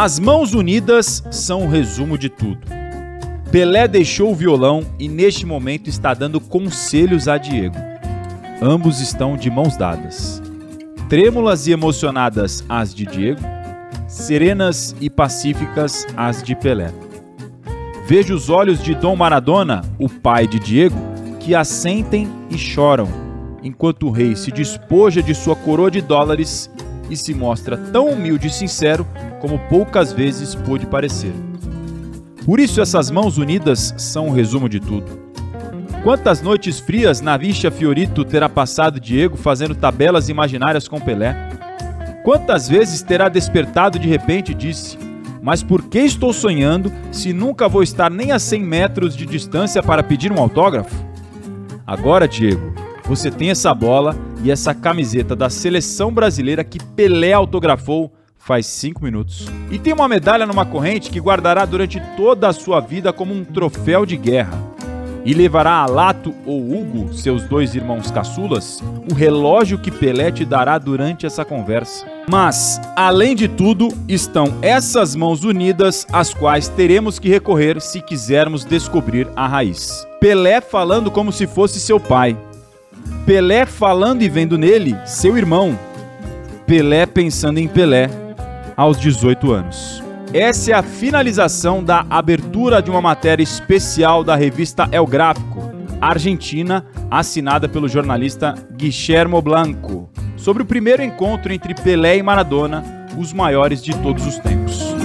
As mãos unidas são o resumo de tudo. Pelé deixou o violão e neste momento está dando conselhos a Diego. Ambos estão de mãos dadas. Trêmulas e emocionadas as de Diego, serenas e pacíficas as de Pelé. Vejo os olhos de Dom Maradona, o pai de Diego, que assentem e choram, enquanto o rei se despoja de sua coroa de dólares e se mostra tão humilde e sincero como poucas vezes pôde parecer. Por isso essas mãos unidas são o resumo de tudo. Quantas noites frias na Vicha Fiorito terá passado Diego fazendo tabelas imaginárias com Pelé? Quantas vezes terá despertado de repente e disse: Mas por que estou sonhando se nunca vou estar nem a 100 metros de distância para pedir um autógrafo? Agora, Diego, você tem essa bola e essa camiseta da seleção brasileira que Pelé autografou faz cinco minutos. E tem uma medalha numa corrente que guardará durante toda a sua vida como um troféu de guerra. E levará a Lato ou Hugo, seus dois irmãos caçulas, o relógio que Pelé te dará durante essa conversa. Mas, além de tudo, estão essas mãos unidas, às quais teremos que recorrer se quisermos descobrir a raiz. Pelé falando como se fosse seu pai. Pelé falando e vendo nele seu irmão. Pelé pensando em Pelé aos 18 anos. Essa é a finalização da abertura de uma matéria especial da revista El Gráfico, argentina, assinada pelo jornalista Guillermo Blanco, sobre o primeiro encontro entre Pelé e Maradona, os maiores de todos os tempos.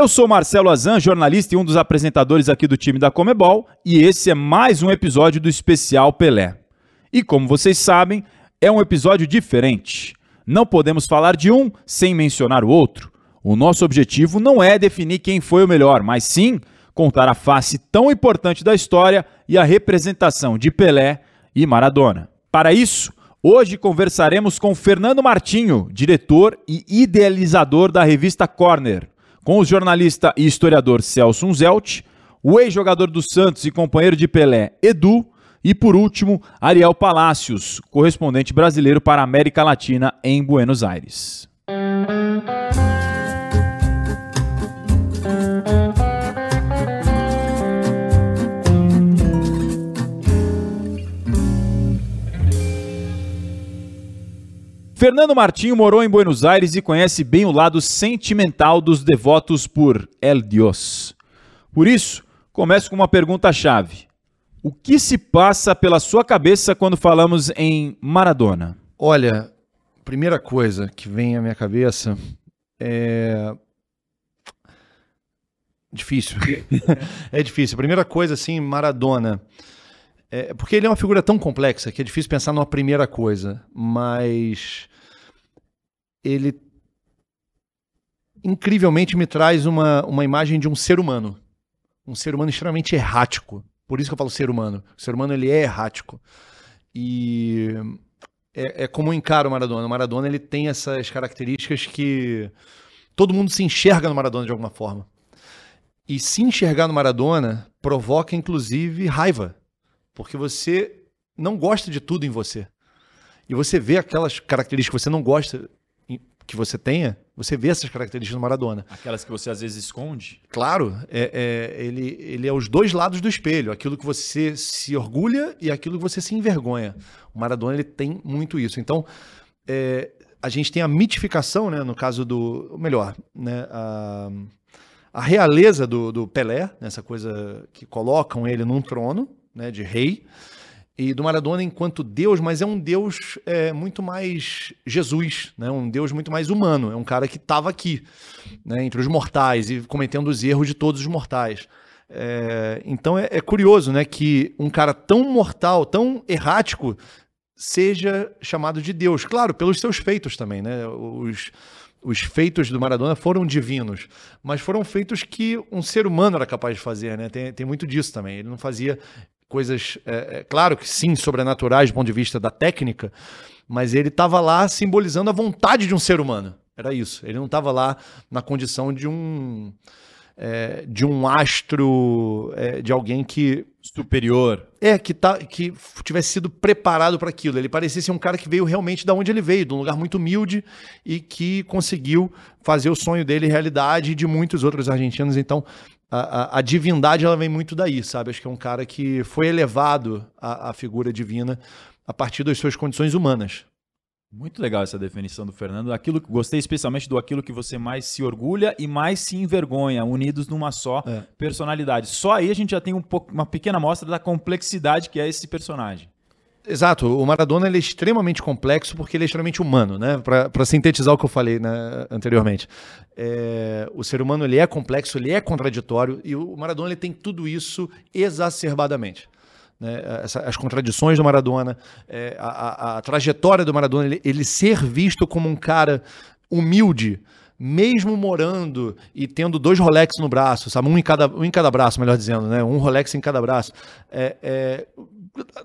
Eu sou Marcelo Azan, jornalista e um dos apresentadores aqui do time da Comebol, e esse é mais um episódio do especial Pelé. E como vocês sabem, é um episódio diferente. Não podemos falar de um sem mencionar o outro. O nosso objetivo não é definir quem foi o melhor, mas sim contar a face tão importante da história e a representação de Pelé e Maradona. Para isso, hoje conversaremos com Fernando Martinho, diretor e idealizador da revista Corner com o jornalista e historiador Celso Unzelt, o ex-jogador do Santos e companheiro de Pelé, Edu, e por último, Ariel Palácios, correspondente brasileiro para a América Latina em Buenos Aires. Fernando Martinho morou em Buenos Aires e conhece bem o lado sentimental dos devotos por El Dios. Por isso, começo com uma pergunta-chave. O que se passa pela sua cabeça quando falamos em Maradona? Olha, primeira coisa que vem à minha cabeça é. Difícil. é difícil. Primeira coisa, assim, Maradona. É, porque ele é uma figura tão complexa que é difícil pensar numa primeira coisa, mas ele incrivelmente me traz uma, uma imagem de um ser humano. Um ser humano extremamente errático. Por isso que eu falo ser humano. O ser humano ele é errático. E é, é como eu encaro o Maradona. O Maradona ele tem essas características que todo mundo se enxerga no Maradona de alguma forma. E se enxergar no Maradona provoca inclusive raiva porque você não gosta de tudo em você. E você vê aquelas características que você não gosta que você tenha, você vê essas características no Maradona. Aquelas que você às vezes esconde? Claro, é, é, ele, ele é os dois lados do espelho, aquilo que você se orgulha e aquilo que você se envergonha. O Maradona ele tem muito isso. Então, é, a gente tem a mitificação, né, no caso do. Melhor, né, a, a realeza do, do Pelé, nessa coisa que colocam ele num trono, né, de rei, e do Maradona enquanto Deus, mas é um Deus é, muito mais Jesus, né? um Deus muito mais humano, é um cara que estava aqui, né? entre os mortais e cometendo os erros de todos os mortais. É, então é, é, curioso né, que um cara tão mortal, tão errático, seja chamado de Deus. Claro, pelos seus feitos também. Né? Os, os feitos do Maradona foram divinos, mas foram feitos que um ser humano era capaz de fazer, né? Tem, tem muito disso também. Ele não fazia coisas, é, é, claro que sim, sobrenaturais do ponto de vista da técnica, mas ele estava lá simbolizando a vontade de um ser humano. Era isso. Ele não estava lá na condição de um é, de um astro, é, de alguém que superior. É, que, tá, que tivesse sido preparado para aquilo. Ele parecia ser um cara que veio realmente da onde ele veio, de um lugar muito humilde e que conseguiu fazer o sonho dele realidade e de muitos outros argentinos. Então, a, a, a, divindade ela vem muito daí, sabe? Acho que é um cara que foi elevado à, à figura divina a partir das suas condições humanas. Muito legal essa definição do Fernando. Aquilo que gostei especialmente do aquilo que você mais se orgulha e mais se envergonha, unidos numa só é. personalidade. Só aí a gente já tem um pouco, uma pequena amostra da complexidade que é esse personagem. Exato, o Maradona é extremamente complexo porque ele é extremamente humano, né? Para sintetizar o que eu falei né, anteriormente, é, o ser humano ele é complexo, ele é contraditório e o Maradona ele tem tudo isso exacerbadamente né, essa, as contradições do Maradona, é, a, a, a, trajetória do Maradona, ele, ele ser visto como um cara humilde, mesmo morando e tendo dois Rolex no braço, sabe? Um em cada, um em cada braço, melhor dizendo, né? Um Rolex em cada braço. É, é,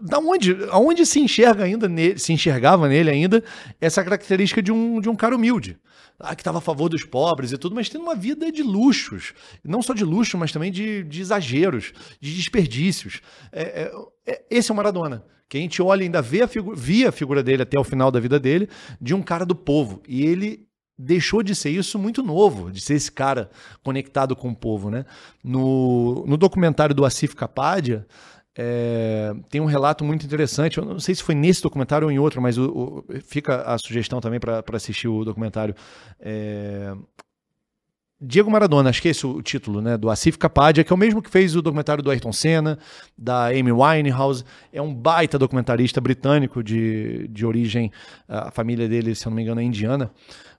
da onde, aonde se enxerga ainda nele, se enxergava nele ainda essa característica de um, de um cara humilde ah, que estava a favor dos pobres e tudo, mas tendo uma vida de luxos. Não só de luxo, mas também de, de exageros, de desperdícios. É, é, é, esse é o Maradona. Que a gente olha e ainda vê a via a figura dele até o final da vida dele, de um cara do povo. E ele deixou de ser isso muito novo, de ser esse cara conectado com o povo. Né? No, no documentário do Asif Kapadia, é, tem um relato muito interessante. Eu não sei se foi nesse documentário ou em outro, mas o, o, fica a sugestão também para assistir o documentário. É, Diego Maradona, acho que é esse o título, né? Do Asif Kapadia, que é o mesmo que fez o documentário do Ayrton Senna, da Amy Winehouse. É um baita documentarista britânico de, de origem, a família dele, se eu não me engano, é indiana.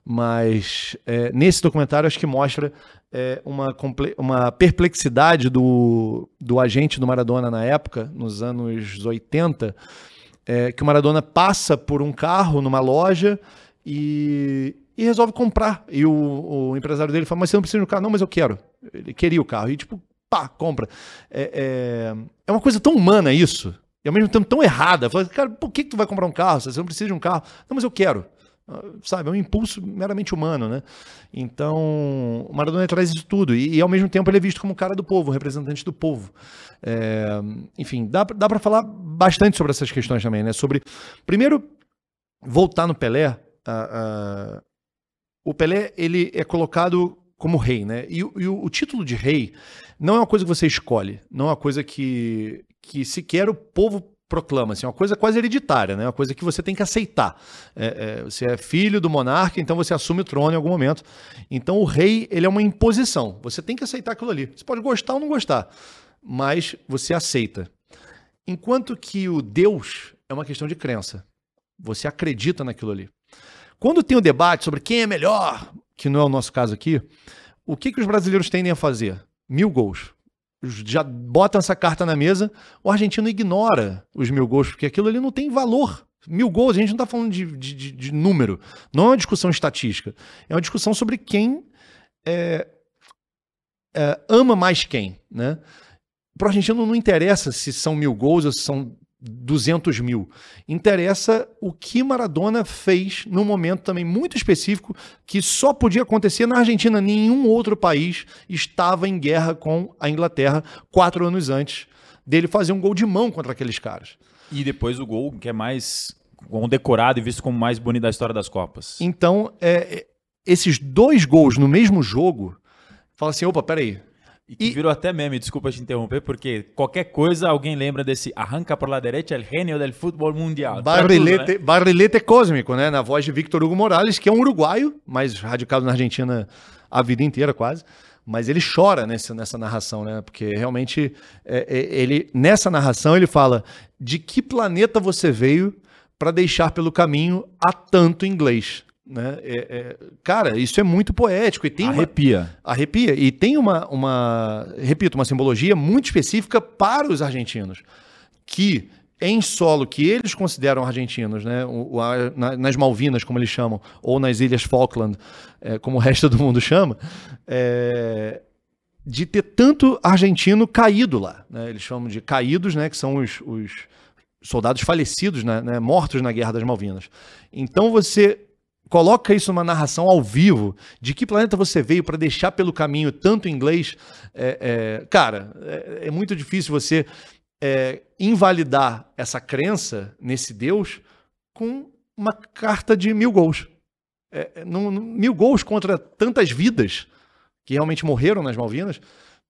Mas é, nesse documentário acho que mostra é, uma, uma perplexidade do, do agente do Maradona na época, nos anos 80, é, que o Maradona passa por um carro numa loja e, e resolve comprar. E o, o, empresário dele fala, mas você não precisa do carro. Não, mas eu quero. Ele queria o carro. E tipo, pá, compra. É, é, é uma coisa tão humana isso. E ao mesmo tempo tão errada. Fala, cara, por que, que tu vai comprar um carro? Você não precisa de um carro. Não, mas eu quero sabe, é um impulso meramente humano, né? Então, o Maradona traz isso tudo e, e, ao mesmo tempo ele é visto como cara do povo, representante do povo. É, enfim, dá, dá para falar bastante sobre essas questões também, né? Sobre, primeiro, voltar no Pelé, a, a, o Pelé ele é colocado como rei, né? E, e o, o, título de rei não é uma coisa que você escolhe, não é uma coisa que, que sequer o povo proclama, assim, uma coisa quase hereditária, né? uma coisa que você tem que aceitar. É, é, você é filho do monarca, então você assume o trono em algum momento. Então o rei ele é uma imposição. Você tem que aceitar aquilo ali. Você pode gostar ou não gostar, mas você aceita. Enquanto que o Deus é uma questão de crença. Você acredita naquilo ali. Quando tem o debate sobre quem é melhor, que não é o nosso caso aqui, o que, que os brasileiros tendem a fazer? Mil gols já botam essa carta na mesa, o argentino ignora os mil gols, porque aquilo ali não tem valor. Mil gols, a gente não está falando de, de, de, número, não é uma discussão estatística, é uma discussão sobre quem é, é, ama mais quem. Né? Para o argentino não interessa se são mil gols ou se são 200 mil. Interessa o que Maradona fez num momento também muito específico que só podia acontecer na Argentina. Nenhum outro país estava em guerra com a Inglaterra quatro anos antes dele fazer um gol de mão contra aqueles caras. E depois o gol que é mais decorado e visto como mais bonito da história das Copas. Então, é, esses dois gols no mesmo jogo, fala assim, opa, peraí, e que e... virou até meme, desculpa te interromper, porque qualquer coisa alguém lembra desse arranca por la derecha, el genio del futebol mundial. Barrilete, tudo, né? barrilete cósmico, né? Na voz de Victor Hugo Morales, que é um uruguaio, mas radicado na Argentina a vida inteira quase. Mas ele chora nessa, nessa narração, né? Porque realmente é, é, ele nessa narração ele fala de que planeta você veio para deixar pelo caminho a tanto inglês. Né? É, é, cara, isso é muito poético e tem arrepia. Uma, arrepia e tem uma, uma, repito, uma simbologia muito específica para os argentinos que em solo que eles consideram argentinos, né, o, o, na, nas Malvinas, como eles chamam, ou nas Ilhas Falkland, é, como o resto do mundo chama, é, de ter tanto argentino caído lá. Né, eles chamam de caídos, né, que são os, os soldados falecidos, né, né, mortos na Guerra das Malvinas. Então você coloca isso numa narração ao vivo, de que planeta você veio para deixar pelo caminho tanto inglês, é, é, cara, é, é, muito difícil você é, invalidar essa crença nesse Deus com uma carta de mil gols. É, não, mil gols contra tantas vidas que realmente morreram nas Malvinas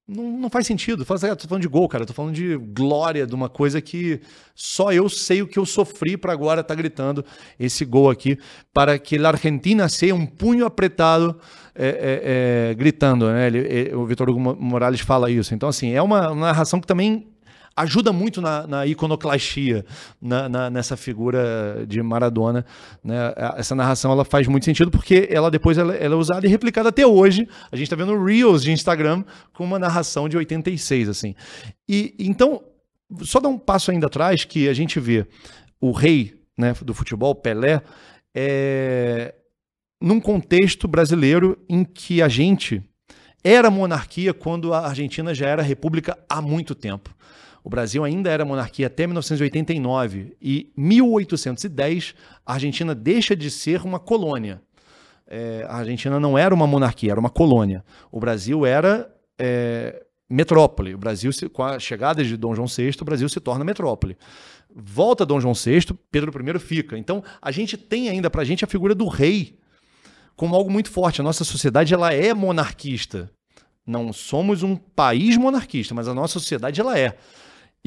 não, não faz sentido. Fala assim, ah, tô falando de gol, cara. Tô falando de glória, de uma coisa que só eu sei o que eu sofri para agora estar tá gritando esse gol aqui, para que a Argentina seja um punho apertado é, é, é, gritando. Né? Ele, o Vitor Hugo Morales fala isso. Então, assim, é uma, uma narração que também ajuda muito na, na iconoclastia, na, na, nessa figura de Maradona. Né? Essa narração ela faz muito sentido porque ela depois ela, ela é usada e replicada até hoje. A gente está vendo Reels de Instagram com uma narração de 86. assim. E Então, só dar um passo ainda atrás que a gente vê o rei né, do futebol, Pelé, é, num contexto brasileiro em que a gente era monarquia quando a Argentina já era república há muito tempo. O Brasil ainda era monarquia até 1989 e 1810 a Argentina deixa de ser uma colônia. É, a Argentina não era uma monarquia, era uma colônia. O Brasil era é, metrópole. O Brasil, com a chegada de Dom João VI, o Brasil se torna metrópole. Volta Dom João VI, Pedro I fica. Então, a gente tem ainda para a gente a figura do rei como algo muito forte. A nossa sociedade ela é monarquista. Não somos um país monarquista, mas a nossa sociedade ela é.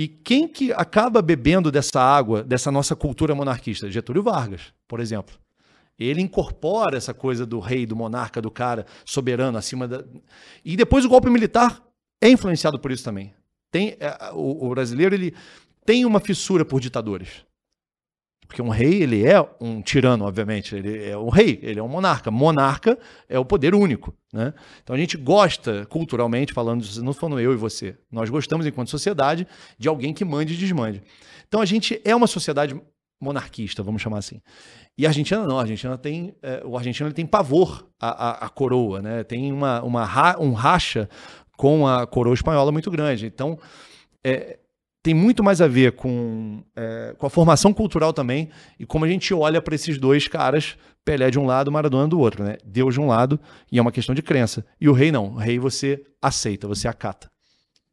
E quem que acaba bebendo dessa água, dessa nossa cultura monarquista? Getúlio Vargas, por exemplo. Ele incorpora essa coisa do rei, do monarca, do cara soberano acima da. E depois o golpe militar é influenciado por isso também. Tem, é, o, o brasileiro ele tem uma fissura por ditadores. Porque um rei, ele é um tirano, obviamente. Ele é um rei, ele é um monarca. Monarca é o poder único. Né? Então a gente gosta, culturalmente falando, não falando eu e você, nós gostamos, enquanto sociedade, de alguém que mande e desmande. Então a gente é uma sociedade monarquista, vamos chamar assim. E a Argentina não, a Argentina tem, é, o argentino tem pavor à, à, à, coroa, né? tem uma, uma, um racha com a coroa espanhola muito grande. Então, é, tem muito mais a ver com, é, com a formação cultural também e como a gente olha para esses dois caras, Pelé de um lado, Maradona do outro, né? Deus de um lado e é uma questão de crença. E o rei não, o rei você aceita, você acata.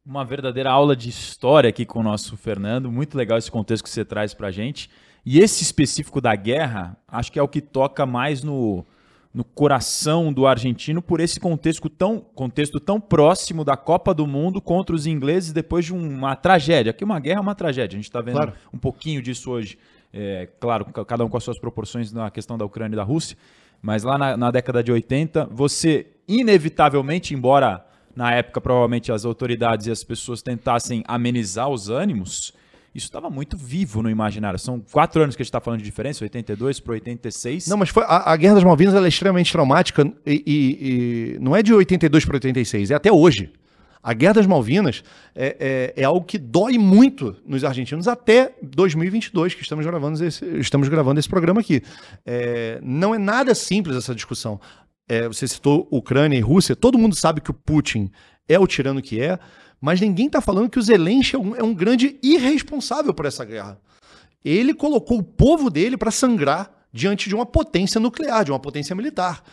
Uma verdadeira aula de história aqui com o nosso Fernando, muito legal esse contexto que você traz para gente. E esse específico da guerra, acho que é o que toca mais no, no coração do argentino por esse contexto tão, contexto tão próximo da Copa do Mundo contra os ingleses depois de uma tragédia. Aqui uma guerra é uma tragédia, a gente está vendo claro. um pouquinho disso hoje. É, claro, cada um com as suas proporções na questão da Ucrânia e da Rússia, mas lá na, na década de 80, você inevitavelmente, embora na época provavelmente as autoridades e as pessoas tentassem amenizar os ânimos, isso estava muito vivo no imaginário. São quatro anos que a gente está falando de diferença, 82 para 86. Não, mas foi, a, a Guerra das Malvinas é extremamente traumática e, e, e não é de 82 para 86, é até hoje. A Guerra das Malvinas é, é, é, algo que dói muito nos argentinos até 2022, que estamos gravando esse, estamos gravando esse programa aqui. É, não é nada simples essa discussão. É, você citou Ucrânia e Rússia, todo mundo sabe que o Putin é o tirano que é, mas ninguém está falando que o Zelensky é um, é um grande irresponsável por essa guerra. Ele colocou o povo dele para sangrar diante de uma potência nuclear, de uma potência militar.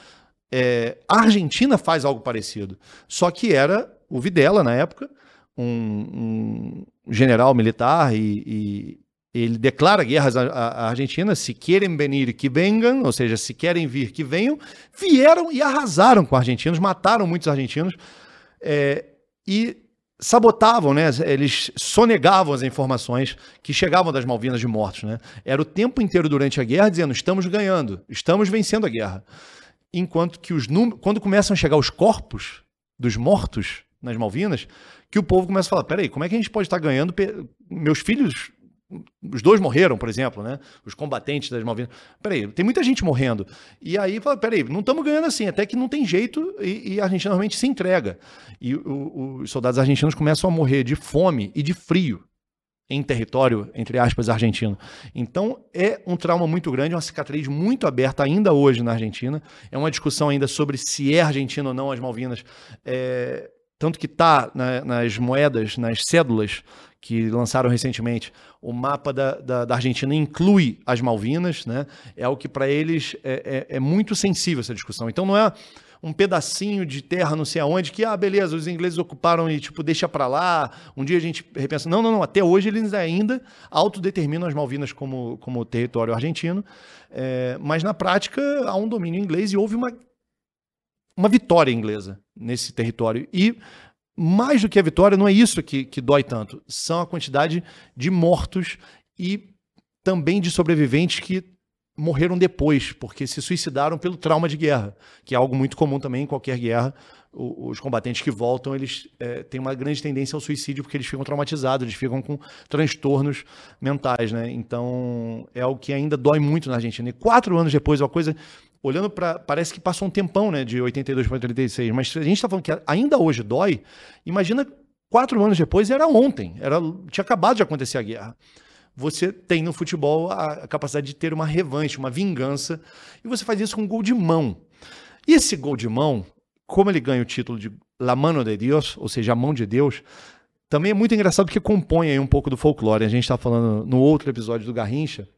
É, a Argentina faz algo parecido. Só que era o Videla, na época, um, um general militar, e, e, ele declara guerras à, à, Argentina. Se querem venir, que venham, ou seja, se querem vir, que venham. Vieram e arrasaram com os argentinos, mataram muitos argentinos. É, e sabotavam, né? Eles sonegavam as informações que chegavam das Malvinas de mortos, né? Era o tempo inteiro durante a guerra dizendo: estamos ganhando, estamos vencendo a guerra. Enquanto que os números, quando começam a chegar os corpos dos mortos nas Malvinas, que o povo começa a falar: peraí, como é que a gente pode estar ganhando? Meus filhos os dois morreram, por exemplo, né? Os combatentes das Malvinas. Peraí, tem muita gente morrendo. E aí fala, peraí, não estamos ganhando assim, até que não tem jeito e, e a Argentina realmente se entrega. E o, os soldados argentinos começam a morrer de fome e de frio em território, entre aspas, argentino. Então, é um trauma muito grande, uma cicatriz muito aberta ainda hoje na Argentina. É uma discussão ainda sobre se é argentino ou não as Malvinas. É, tanto que está na, nas moedas, nas cédulas que lançaram recentemente, o mapa da, da, da, Argentina inclui as Malvinas, né? É o que para eles é, é, é, muito sensível essa discussão. Então não é um pedacinho de terra não sei aonde que, ah, beleza, os ingleses ocuparam e, tipo, deixa para lá, um dia a gente repensa. Não, não, não, até hoje eles ainda autodeterminam as Malvinas como, como território argentino, é, mas na prática há um domínio inglês e houve uma, uma vitória inglesa nesse território. E mais do que a vitória, não é isso que, que dói tanto, são a quantidade de mortos e também de sobreviventes que morreram depois, porque se suicidaram pelo trauma de guerra, que é algo muito comum também em qualquer guerra. os combatentes que voltam, eles é, têm uma grande tendência ao suicídio porque eles ficam traumatizados, eles ficam com transtornos mentais, né? Então, é algo que ainda dói muito na Argentina. E quatro anos depois, uma coisa olhando para. Parece que passou um tempão, né? De 82 para 86. Mas a gente está falando que ainda hoje dói, imagina quatro anos depois, era ontem. Era, tinha acabado de acontecer a guerra. Você tem no futebol a, capacidade de ter uma revanche, uma vingança, e você faz isso com um gol de mão. E esse gol de mão, como ele ganha o título de La Mano de Deus, ou seja, a mão de Deus, também é muito engraçado porque compõe aí um pouco do folclore. A gente está falando no outro episódio do Garrincha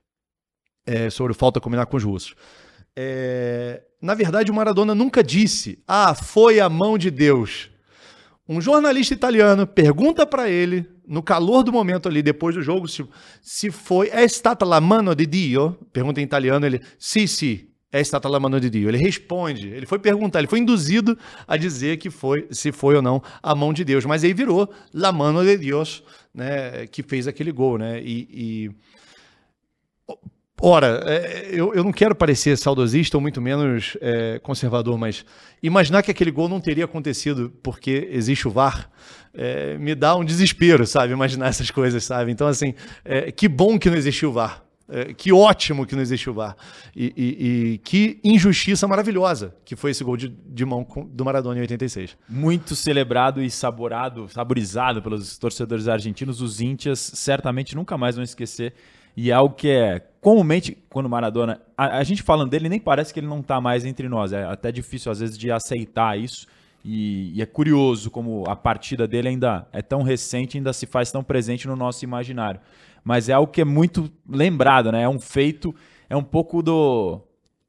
é, sobre falta combinar com os russos. É, na verdade, o Maradona nunca disse: Ah, foi a mão de Deus. Um jornalista italiano pergunta para ele, no calor do momento ali, depois do jogo, se, se foi. É stata la mano di Dio? Pergunta em italiano, ele. Sì, sì, é stata la mano di Dio. Ele responde, ele foi perguntar, ele foi induzido a dizer que foi, se foi ou não a mão de Deus. Mas aí virou la mano de Dios, né, que fez aquele gol, né? E, e Ora, é, eu, não quero parecer saudosista ou muito menos é, conservador, mas imaginar que aquele gol não teria acontecido porque existe o VAR é, me dá um desespero, sabe? Imaginar essas coisas, sabe? Então, assim, que bom que não existiu o VAR. Que ótimo que não existiu o VAR. E, e, e, que injustiça maravilhosa que foi esse gol de, de mão do Maradona em 86. Muito celebrado e saborado, saborizado pelos torcedores argentinos. Os íntias certamente nunca mais vão esquecer e é algo que é comumente, quando o Maradona. A, a, gente falando dele, nem parece que ele não está mais entre nós. É até difícil, às vezes, de aceitar isso. E, e, é curioso como a partida dele ainda é tão recente, ainda se faz tão presente no nosso imaginário. Mas é algo que é muito lembrado, né? É um feito, é um pouco do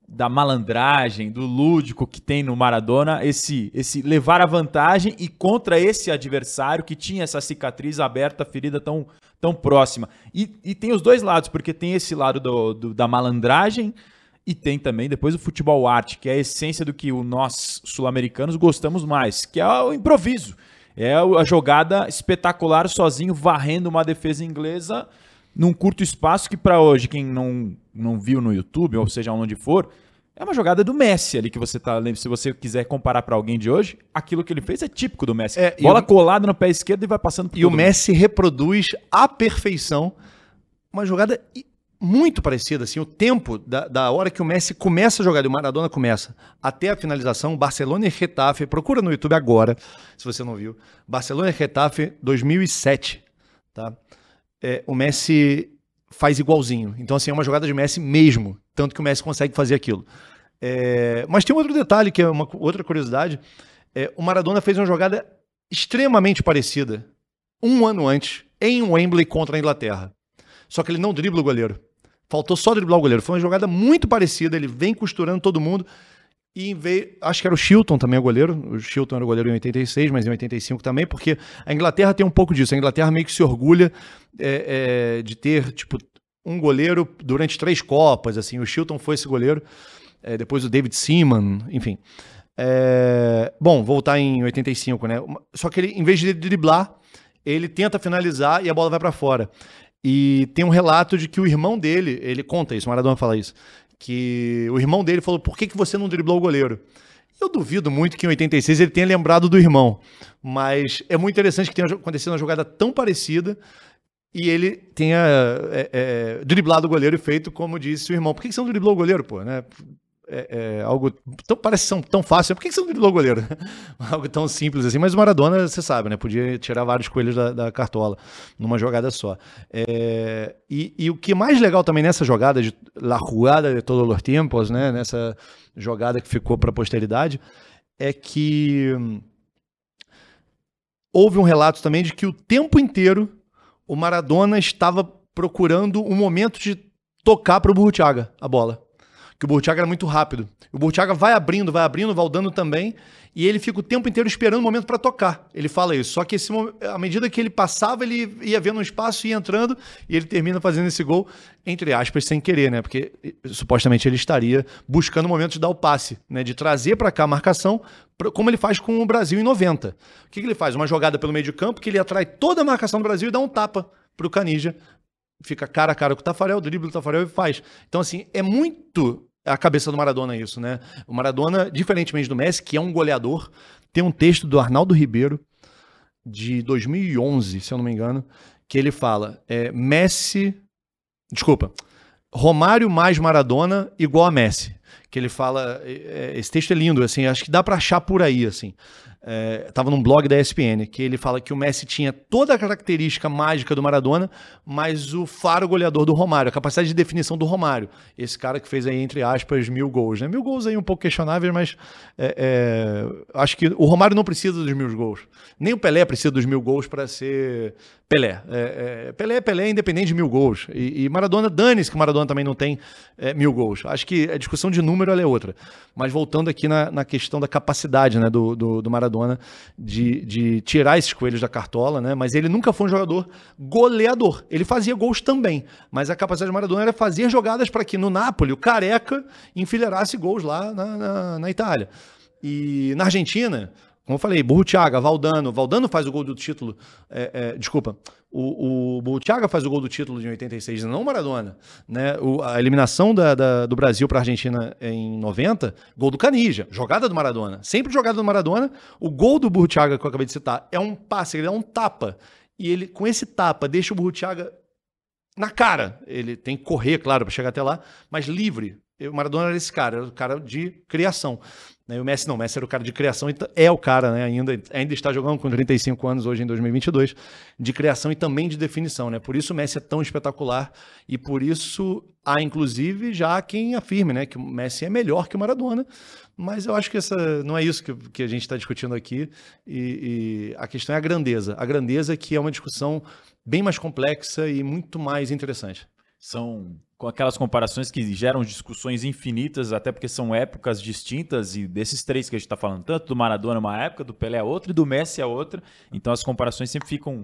da malandragem, do lúdico que tem no Maradona, esse esse levar a vantagem e contra esse adversário que tinha essa cicatriz aberta, ferida tão tão próxima. E, e tem os dois lados, porque tem esse lado do, do, da malandragem e tem também depois o futebol arte, que é a essência do que nós sul-americanos gostamos mais, que é o improviso. É a jogada espetacular sozinho, varrendo uma defesa inglesa num curto espaço que para hoje, quem não, não viu no YouTube, ou seja, onde for, é uma jogada do Messi ali que você tá. Se você quiser comparar para alguém de hoje, aquilo que ele fez é típico do Messi. É, Bola o... colada no pé esquerdo e vai passando por E o Messi mundo. reproduz à perfeição uma jogada muito parecida. Assim, o tempo da, da hora que o Messi começa a jogar e o Maradona começa até a finalização, Barcelona e Retafe. Procura no YouTube agora, se você não viu. Barcelona e Retafe 2007. Tá? É, o Messi faz igualzinho. Então, assim, é uma jogada de Messi mesmo. Tanto que o Messi consegue fazer aquilo. É, mas tem um outro detalhe que é uma outra curiosidade. É, o Maradona fez uma jogada extremamente parecida um ano antes em Wembley contra a Inglaterra. Só que ele não dribla o goleiro. Faltou só driblar o goleiro. Foi uma jogada muito parecida. Ele vem costurando todo mundo. E veio, acho que era o Chilton também o goleiro. O Chilton era o goleiro em 86, mas em 85 também, porque a Inglaterra tem um pouco disso. A Inglaterra meio que se orgulha é, é, de ter, tipo, um goleiro durante três Copas. Assim, o Chilton foi esse goleiro é, depois o David Seaman, enfim. É, bom, voltar em 85, né? Só que ele, em vez de driblar, ele tenta finalizar e a bola vai para fora. E tem um relato de que o irmão dele, ele conta isso, Maradona fala isso, que o irmão dele falou: por que, que você não driblou o goleiro? Eu duvido muito que em 86 ele tenha lembrado do irmão, mas é muito interessante que tenha acontecido uma jogada tão parecida e ele tenha é, é, driblado o goleiro e feito como disse o irmão. Por que, que você não driblou o goleiro, pô? Né? É, é, algo tão, parece tão, tão fácil. Por que você não driblou o goleiro? algo tão simples assim. Mas o Maradona, você sabe, né? Podia tirar vários coelhos da, da cartola numa jogada só. É, e, e, o que é mais legal também nessa jogada de La Jugada de Todos os Tempos, né? Nessa jogada que ficou para a posteridade, é que hum, houve um relato também de que o tempo inteiro o Maradona estava procurando um momento de tocar para o Burruchaga a bola. Que o Burruchaga era muito rápido. O Burruchaga vai abrindo, vai abrindo, Valdano também, e ele fica o tempo inteiro esperando o momento para tocar. Ele fala isso. Só que esse, à medida que ele passava, ele ia vendo um espaço ia entrando, e ele termina fazendo esse gol, entre aspas, sem querer, né? Porque supostamente ele estaria buscando o momento de dar o passe, né? De trazer para cá a marcação, como ele faz com o Brasil em 90. O que, que ele faz? Uma jogada pelo meio de campo que ele atrai toda a marcação do Brasil e dá um tapa para o Canija fica cara a cara com o Tafarel, drible o Tafarel e faz. Então, assim, é muito a cabeça do Maradona isso, né? O Maradona, diferentemente do Messi, que é um goleador, tem um texto do Arnaldo Ribeiro, de 2011, se eu não me engano, que ele fala: é, Messi. Desculpa. Romário mais Maradona igual a Messi. Que ele fala. É, esse texto é lindo, assim, acho que dá para achar por aí, assim é, num blog da ESPN, que ele fala que o Messi tinha toda a característica mágica do Maradona, mas o faro goleador do Romário, a capacidade de definição do Romário. Esse cara que fez aí, entre aspas, mil gols. Né? Mil gols aí um pouco questionáveis, mas é, é, acho que o Romário não precisa dos mil gols. Nem o Pelé precisa dos mil gols para ser Pelé. É, é, Pelé é Pelé independente de mil gols. E, e Maradona, dane-se que Maradona também não tem é, mil gols. Acho que a discussão de número é outra. Mas voltando aqui na, na questão da capacidade né, do, do, do Maradona Maradona de, de tirar esses coelhos da cartola, né? Mas ele nunca foi um jogador goleador. Ele fazia gols também, mas a capacidade do Maradona era fazer jogadas para que no Napoli o Careca enfileirasse gols lá na, na, na Itália. E na Argentina, como eu falei, Burruchaga, Valdano. Valdano faz o gol do título. É, é, desculpa. O, o Burruchaga faz o gol do título de 86, não Maradona. Né? O, a eliminação da, da, do Brasil para a Argentina em 90, gol do Canija, jogada do Maradona. Sempre jogada do Maradona. O gol do Burruchaga que eu acabei de citar é um passe, ele é um tapa. E ele, com esse tapa, deixa o Burruchaga na cara. Ele tem que correr, claro, para chegar até lá, mas livre. O Maradona era esse cara, era o cara de criação. Né? E o Messi não, o Messi era o cara de criação, é o cara, né? Ainda, ainda está jogando com 35 anos hoje em 2022, de criação e também de definição, né? Por isso o Messi é tão espetacular e por isso há inclusive já quem afirme, né, que o Messi é melhor que o Maradona, mas eu acho que essa não é isso que, que a gente está discutindo aqui e, e a questão é a grandeza, a grandeza que é uma discussão bem mais complexa e muito mais interessante. São com aquelas comparações que geram discussões infinitas, até porque são épocas distintas, e desses três que a gente está falando, tanto do Maradona é uma época, do Pelé é outra e do Messi é outra, então as comparações sempre ficam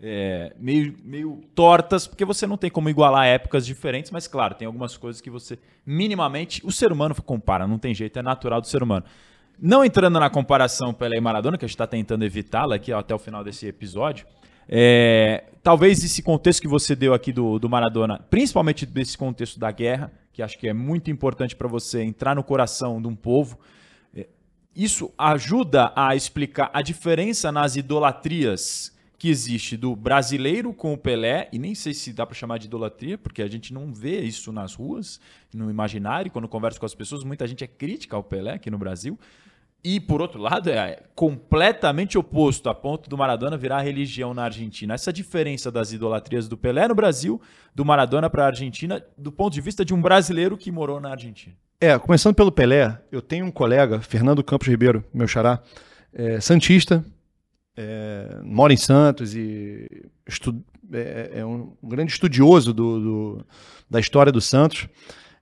é, meio, meio tortas, porque você não tem como igualar épocas diferentes, mas claro, tem algumas coisas que você minimamente, o ser humano compara, não tem jeito, é natural do ser humano. Não entrando na comparação Pelé e Maradona, que a gente está tentando evitá-la aqui ó, até o final desse episódio, é, talvez esse contexto que você deu aqui do, do Maradona, principalmente desse contexto da guerra, que acho que é muito importante para você entrar no coração de um povo, é, isso ajuda a explicar a diferença nas idolatrias que existe do brasileiro com o Pelé, e nem sei se dá para chamar de idolatria, porque a gente não vê isso nas ruas, no imaginário, quando conversa com as pessoas, muita gente é crítica ao Pelé aqui no Brasil. E, por outro lado, é completamente oposto, a ponto do Maradona virar religião na Argentina. Essa diferença das idolatrias do Pelé no Brasil, do Maradona para a Argentina, do ponto de vista de um brasileiro que morou na Argentina. É, começando pelo Pelé, eu tenho um colega, Fernando Campos Ribeiro, meu xará, é, Santista, é, mora em Santos e estu, é, é um, grande estudioso do, do, da história do Santos.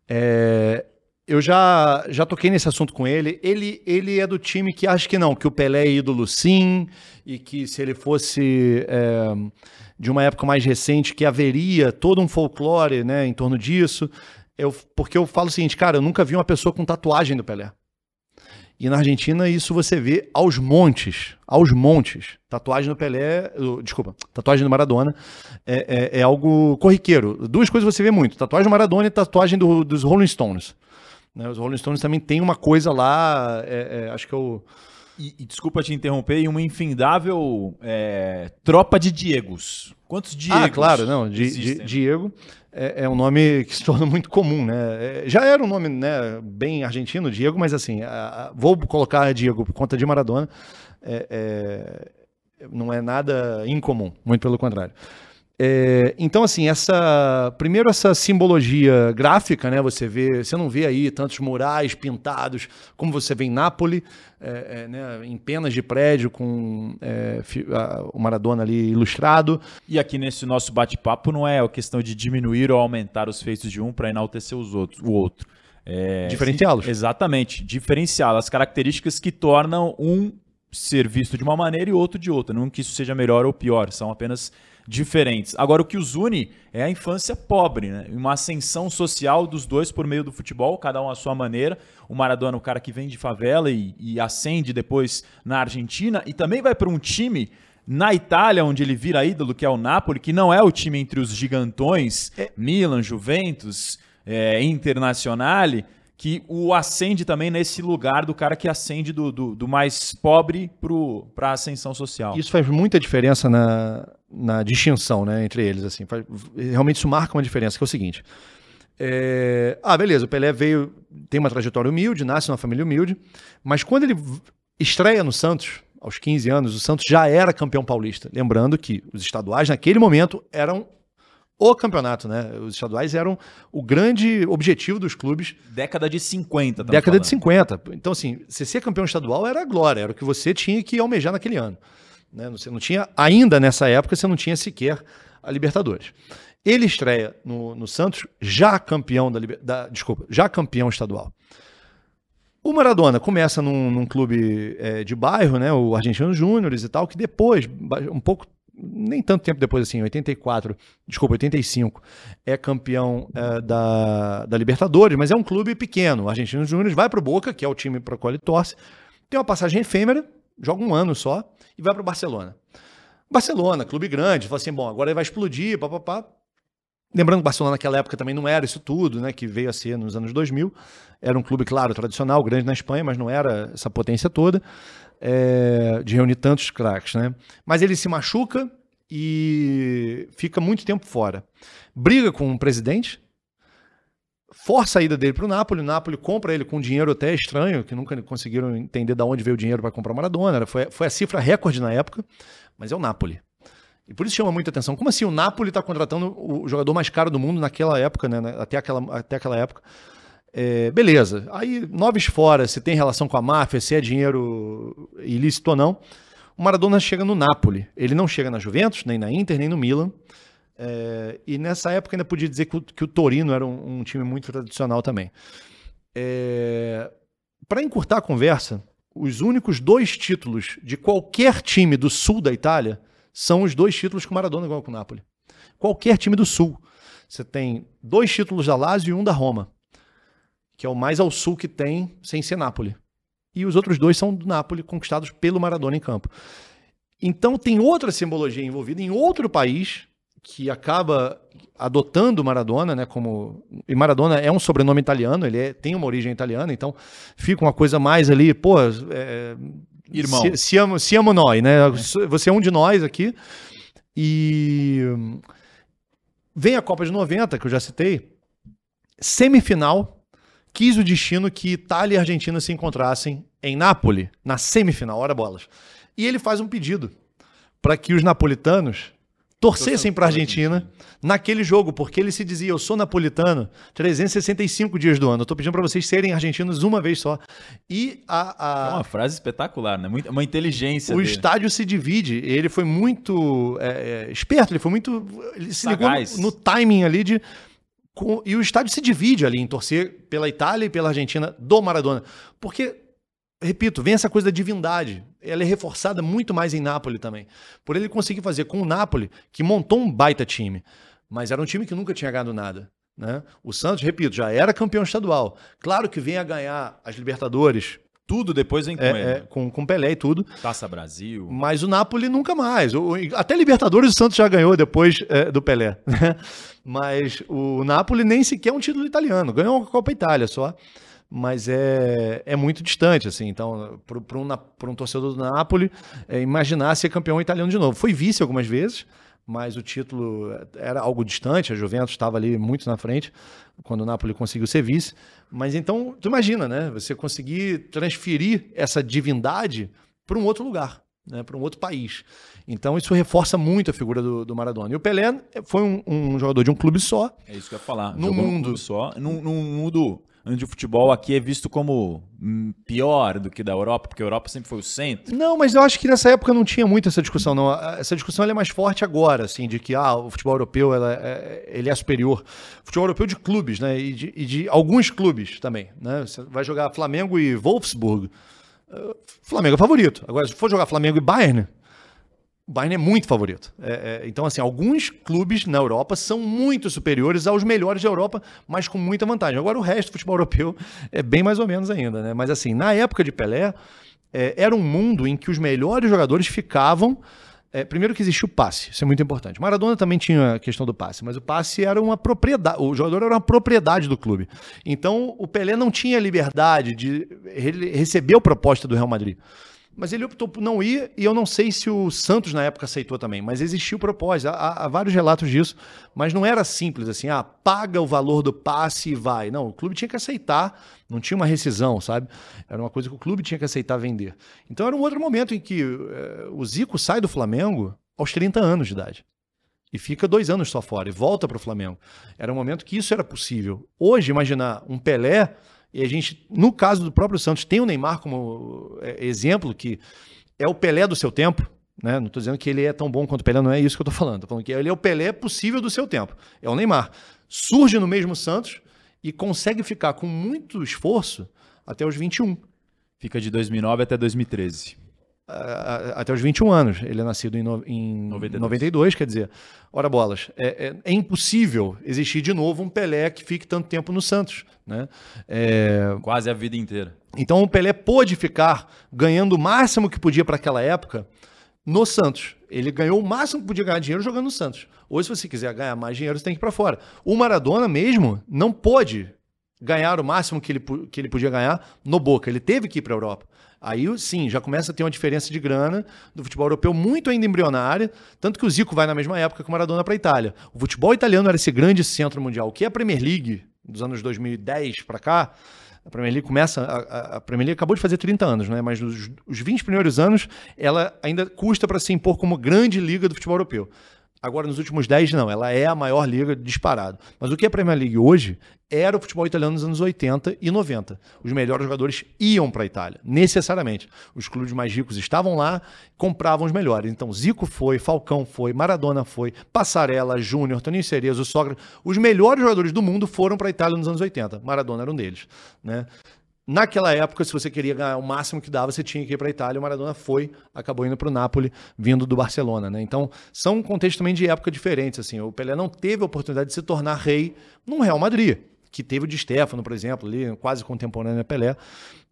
É, eu já, já toquei nesse assunto com ele. ele. Ele é do time que acha que não, que o Pelé é ídolo sim, e que se ele fosse é, de uma época mais recente, que haveria todo um folclore né, em torno disso. Eu, porque eu falo o seguinte, cara, eu nunca vi uma pessoa com tatuagem do Pelé. E na Argentina isso você vê aos montes, aos montes. Tatuagem do Pelé, desculpa, tatuagem do Maradona é, é, é, algo corriqueiro. Duas coisas você vê muito: tatuagem do Maradona e tatuagem do, dos Rolling Stones. Né? Os Rolling Stones também tem uma coisa lá, é, é, acho que eu. E, e, desculpa te interromper, e uma infindável é, tropa de Diegos. Quantos ah, Diegos? Ah, claro, não. Di, di, Diego é, é, um nome que se torna muito comum, né? É, já era um nome né, bem argentino, Diego, mas assim, a, a, vou colocar Diego por conta de Maradona. É, é, não é nada incomum, muito pelo contrário. É, então, assim, essa. Primeiro, essa simbologia gráfica, né? Você vê, você não vê aí tantos murais pintados como você vê em Nápoles, é, é, né, em penas de prédio com é, a, o Maradona ali ilustrado. E aqui nesse nosso bate-papo não é a questão de diminuir ou aumentar os feitos de um para enaltecer os outros, o outro. É, Diferenciá-los. Exatamente, diferenciá-los. As características que tornam um ser visto de uma maneira e outro de outra. Não que isso seja melhor ou pior, são apenas diferentes. Agora, o que os une é a infância pobre, né? uma ascensão social dos dois por meio do futebol, cada um à sua maneira. O Maradona, o cara que vem de favela e, e ascende depois na Argentina, e também vai para um time na Itália, onde ele vira ídolo, que é o Napoli, que não é o time entre os gigantões, é. Milan, Juventus, é, Internazionale, que o acende também nesse lugar do cara que acende do, do, do mais pobre para a ascensão social. Isso faz muita diferença na, na distinção né, entre eles. assim faz, Realmente isso marca uma diferença, que é o seguinte. É, ah, beleza, o Pelé veio, tem uma trajetória humilde, nasce numa família humilde, mas quando ele estreia no Santos, aos 15 anos, o Santos já era campeão paulista. Lembrando que os estaduais, naquele momento, eram o campeonato, né? Os estaduais eram o grande objetivo dos clubes. Década de 50, Década falando. de 50. Então, assim, você ser campeão estadual era a glória, era o que você tinha que almejar naquele ano. Né? Você não tinha, ainda nessa época, você não tinha sequer a Libertadores. Ele estreia no, no Santos já campeão da, da, desculpa, já campeão estadual. O Maradona começa num, num clube é, de bairro, né, o Argentino Júniores e tal, que depois, um pouco nem tanto tempo depois, assim, 84, desculpa, 85, é campeão é, da, da Libertadores, mas é um clube pequeno. O Argentino Júnior vai para o Boca, que é o time para o qual ele torce, tem uma passagem efêmera, joga um ano só, e vai para o Barcelona. Barcelona, clube grande, fala assim, bom, agora ele vai explodir, papapá. Lembrando que Barcelona naquela época também não era isso tudo, né, que veio a ser nos anos 2000. Era um clube, claro, tradicional, grande na Espanha, mas não era essa potência toda é, de reunir tantos craques, né? Mas ele se machuca e fica muito tempo fora. Briga com o presidente, força a ida dele para o Napoli. O Napoli compra ele com dinheiro até estranho, que nunca conseguiram entender de onde veio o dinheiro para comprar Maradona. Foi, foi a cifra recorde na época, mas é o Napoli. E por isso chama muita atenção. Como assim o Napoli está contratando o jogador mais caro do mundo naquela época, né? Até aquela, até aquela época. É, beleza. Aí, noves fora, se tem relação com a máfia, se é dinheiro ilícito ou não. O Maradona chega no Napoli. Ele não chega na Juventus, nem na Inter, nem no Milan. É, e nessa época ainda podia dizer que o, que o Torino era um, um, time muito tradicional também. É, Para encurtar a conversa, os únicos dois títulos de qualquer time do sul da Itália são os dois títulos que o Maradona ganhou com o Napoli. Qualquer time do sul. Você tem dois títulos da Lazio e um da Roma que é o mais ao sul que tem, sem ser Nápoles. E os outros dois são do Nápoles, conquistados pelo Maradona em campo. Então tem outra simbologia envolvida em outro país que acaba adotando Maradona, né, como e Maradona é um sobrenome italiano, ele é, tem uma origem italiana, então fica uma coisa mais ali, pô, é, irmão, se, se, amo, se amo nós, né? É. Você é um de nós aqui. E vem a Copa de 90, que eu já citei, semifinal quis o destino que Itália e Argentina se encontrassem em Nápoles, na semifinal, hora bolas. E ele faz um pedido para que os napolitanos torcessem para a Argentina naquele jogo, porque ele se dizia: Eu sou napolitano 365 dias do ano. Eu estou pedindo para vocês serem argentinos uma vez só. E a. a... É uma frase espetacular, né? Uma inteligência. O dele. estádio se divide. Ele foi muito é, é, esperto, ele foi muito. Ele se Sagaz. ligou no, no timing ali de com, e o estádio se divide ali em torcer pela Itália e pela Argentina do Maradona. Porque, repito, vem essa coisa da divindade. Ela é reforçada muito mais em Nápoles também. Por ele conseguir fazer com o Nápoles, que montou um baita time, mas era um time que nunca tinha ganhado nada. Né? O Santos, repito, já era campeão estadual. Claro que vem a ganhar as Libertadores tudo depois vem com é, ele. É, com, com Pelé e tudo. Taça Brasil. Mas o Napoli nunca mais. O, até Libertadores o Santos já ganhou depois é, do Pelé. Né? Mas o Napoli nem sequer é um título italiano. Ganhou a Copa Itália só. Mas é, é muito distante, assim. Então, para um, um torcedor do Napoli, é, imaginar ser campeão italiano de novo. Foi vice algumas vezes, mas o título era algo distante, a Juventus estava ali muito na frente quando o Napoli conseguiu ser vice. Mas então, tu imagina, né? Você conseguir transferir essa divindade para um outro lugar. né, para um outro país. Então isso reforça muito a figura do, do Maradona. E o Pelé foi um, um, jogador de um clube só. É isso que eu ia falar. No Jogou mundo. só. Num, num mundo onde o futebol aqui é visto como hum, pior do que da Europa, porque a Europa sempre foi o centro. Não, mas eu acho que nessa época não tinha muito essa discussão, não. Essa discussão é mais forte agora, assim, de que ah, o futebol europeu ela é, ele é superior. Futebol europeu de clubes, né? E de, e de alguns clubes também. Né? Você vai jogar Flamengo e Wolfsburg. Uh, Flamengo é favorito. Agora, se for jogar Flamengo e Bayern, o Bayern é muito favorito. É, é, então, assim, alguns clubes na Europa são muito superiores aos melhores da Europa, mas com muita vantagem. Agora, o resto do futebol europeu é bem mais ou menos ainda, né? Mas, assim, na época de Pelé, é, era um mundo em que os melhores jogadores ficavam. É, primeiro que existia o passe, isso é muito importante. Maradona também tinha a questão do passe, mas o passe era uma propriedade, o jogador era uma propriedade do clube. Então o Pelé não tinha liberdade de receber a proposta do Real Madrid. Mas ele optou por não ir, e eu não sei se o Santos na época aceitou também, mas existiu propósito. Há, há, vários relatos disso, mas não era simples assim, ah, paga o valor do passe e vai. Não, o clube tinha que aceitar, não tinha uma rescisão, sabe? Era uma coisa que o clube tinha que aceitar vender. Então era um outro momento em que eh, o Zico sai do Flamengo aos 30 anos de idade. E fica dois anos só fora e volta para o Flamengo. Era um momento que isso era possível. Hoje, imaginar um Pelé e a gente, no caso do próprio Santos, tem o Neymar como é, exemplo, que é o Pelé do seu tempo. Né? Não estou dizendo que ele é tão bom quanto o Pelé, não é isso que eu estou falando. Estou falando que ele é o Pelé possível do seu tempo. É o Neymar. Surge no mesmo Santos e consegue ficar com muito esforço até os 21. Fica de 2009 até 2013 até os 21 anos. Ele é nascido em, no, em 92. 92. quer dizer, ora bolas, é, é, é, impossível existir de novo um Pelé que fique tanto tempo no Santos. Né? É... Quase a vida inteira. Então o Pelé pôde ficar ganhando o máximo que podia para aquela época no Santos. Ele ganhou o máximo que podia ganhar dinheiro jogando no Santos. Hoje, se você quiser ganhar mais dinheiro, você tem que ir para fora. O Maradona mesmo não pôde ganhar o máximo que ele, que ele podia ganhar no Boca. Ele teve que ir para a Europa. Aí sim, já começa a ter uma diferença de grana do futebol europeu muito ainda embrionária, tanto que o Zico vai na mesma época que o Maradona para a Itália. O futebol italiano era esse grande centro mundial, o que é a Premier League dos anos 2010 para cá. A Premier League começa, a, a, Premier League acabou de fazer 30 anos, né? mas os 20 primeiros anos ela ainda custa para se impor como grande liga do futebol europeu. Agora, nos últimos 10, não. Ela é a maior liga disparado. Mas o que é a Premier League hoje era o futebol italiano nos anos 80 e 90. Os melhores jogadores iam para a Itália, necessariamente. Os clubes mais ricos estavam lá, compravam os melhores. Então, Zico foi, Falcão foi, Maradona foi, Passarella, Júnior, Toninho Cerezo, Sócrates. Os melhores jogadores do mundo foram para a Itália nos anos 80. Maradona era um deles. Né? Naquela época, se você queria ganhar o máximo que dava, você tinha que ir para a Itália. O Maradona foi, acabou indo para o Napoli, vindo do Barcelona. Né? Então, são contextos também de época diferentes. Assim. O Pelé não teve a oportunidade de se tornar rei num Real Madrid, que teve o de Stefano, por exemplo, ali, quase contemporâneo a Pelé.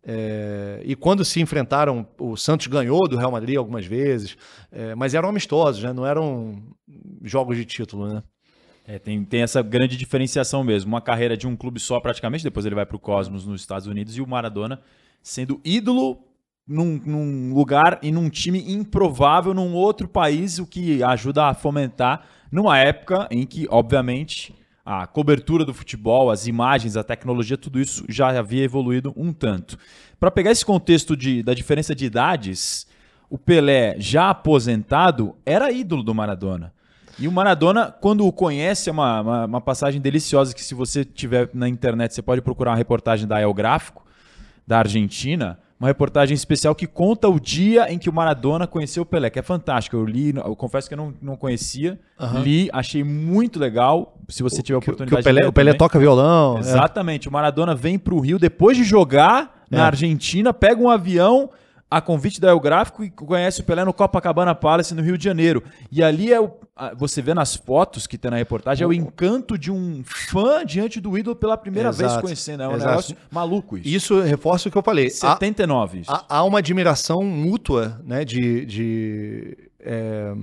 É, e quando se enfrentaram, o Santos ganhou do Real Madrid algumas vezes, é, mas eram amistosos, né? não eram jogos de título. Né? É, tem, tem essa grande diferenciação mesmo. Uma carreira de um clube só, praticamente, depois ele vai para o Cosmos nos Estados Unidos, e o Maradona sendo ídolo num, num, lugar e num time improvável num outro país, o que ajuda a fomentar numa época em que, obviamente, a cobertura do futebol, as imagens, a tecnologia, tudo isso já havia evoluído um tanto. Para pegar esse contexto de, da diferença de idades, o Pelé, já aposentado, era ídolo do Maradona. E o Maradona, quando o conhece, é uma, uma, uma, passagem deliciosa que se você tiver na internet, você pode procurar uma reportagem da El Gráfico, da Argentina, uma reportagem especial que conta o dia em que o Maradona conheceu o Pelé, que é fantástico. Eu li, eu confesso que eu não, não conhecia, uhum. li, achei muito legal. Se você tiver a oportunidade o Pelé, de O Pelé toca violão. É. Exatamente. É. O Maradona vem para o Rio depois de jogar na é. Argentina, pega um avião a convite da El Gráfico e conhece o Pelé no Copacabana Palace, no Rio de Janeiro. E ali é o, você vê nas fotos que tem na reportagem, é o encanto de um fã diante do ídolo pela primeira Exato. vez conhecendo. É um Exato. negócio maluco isso. Isso reforça o que eu falei. 79. Há, há uma admiração mútua né, de. de é...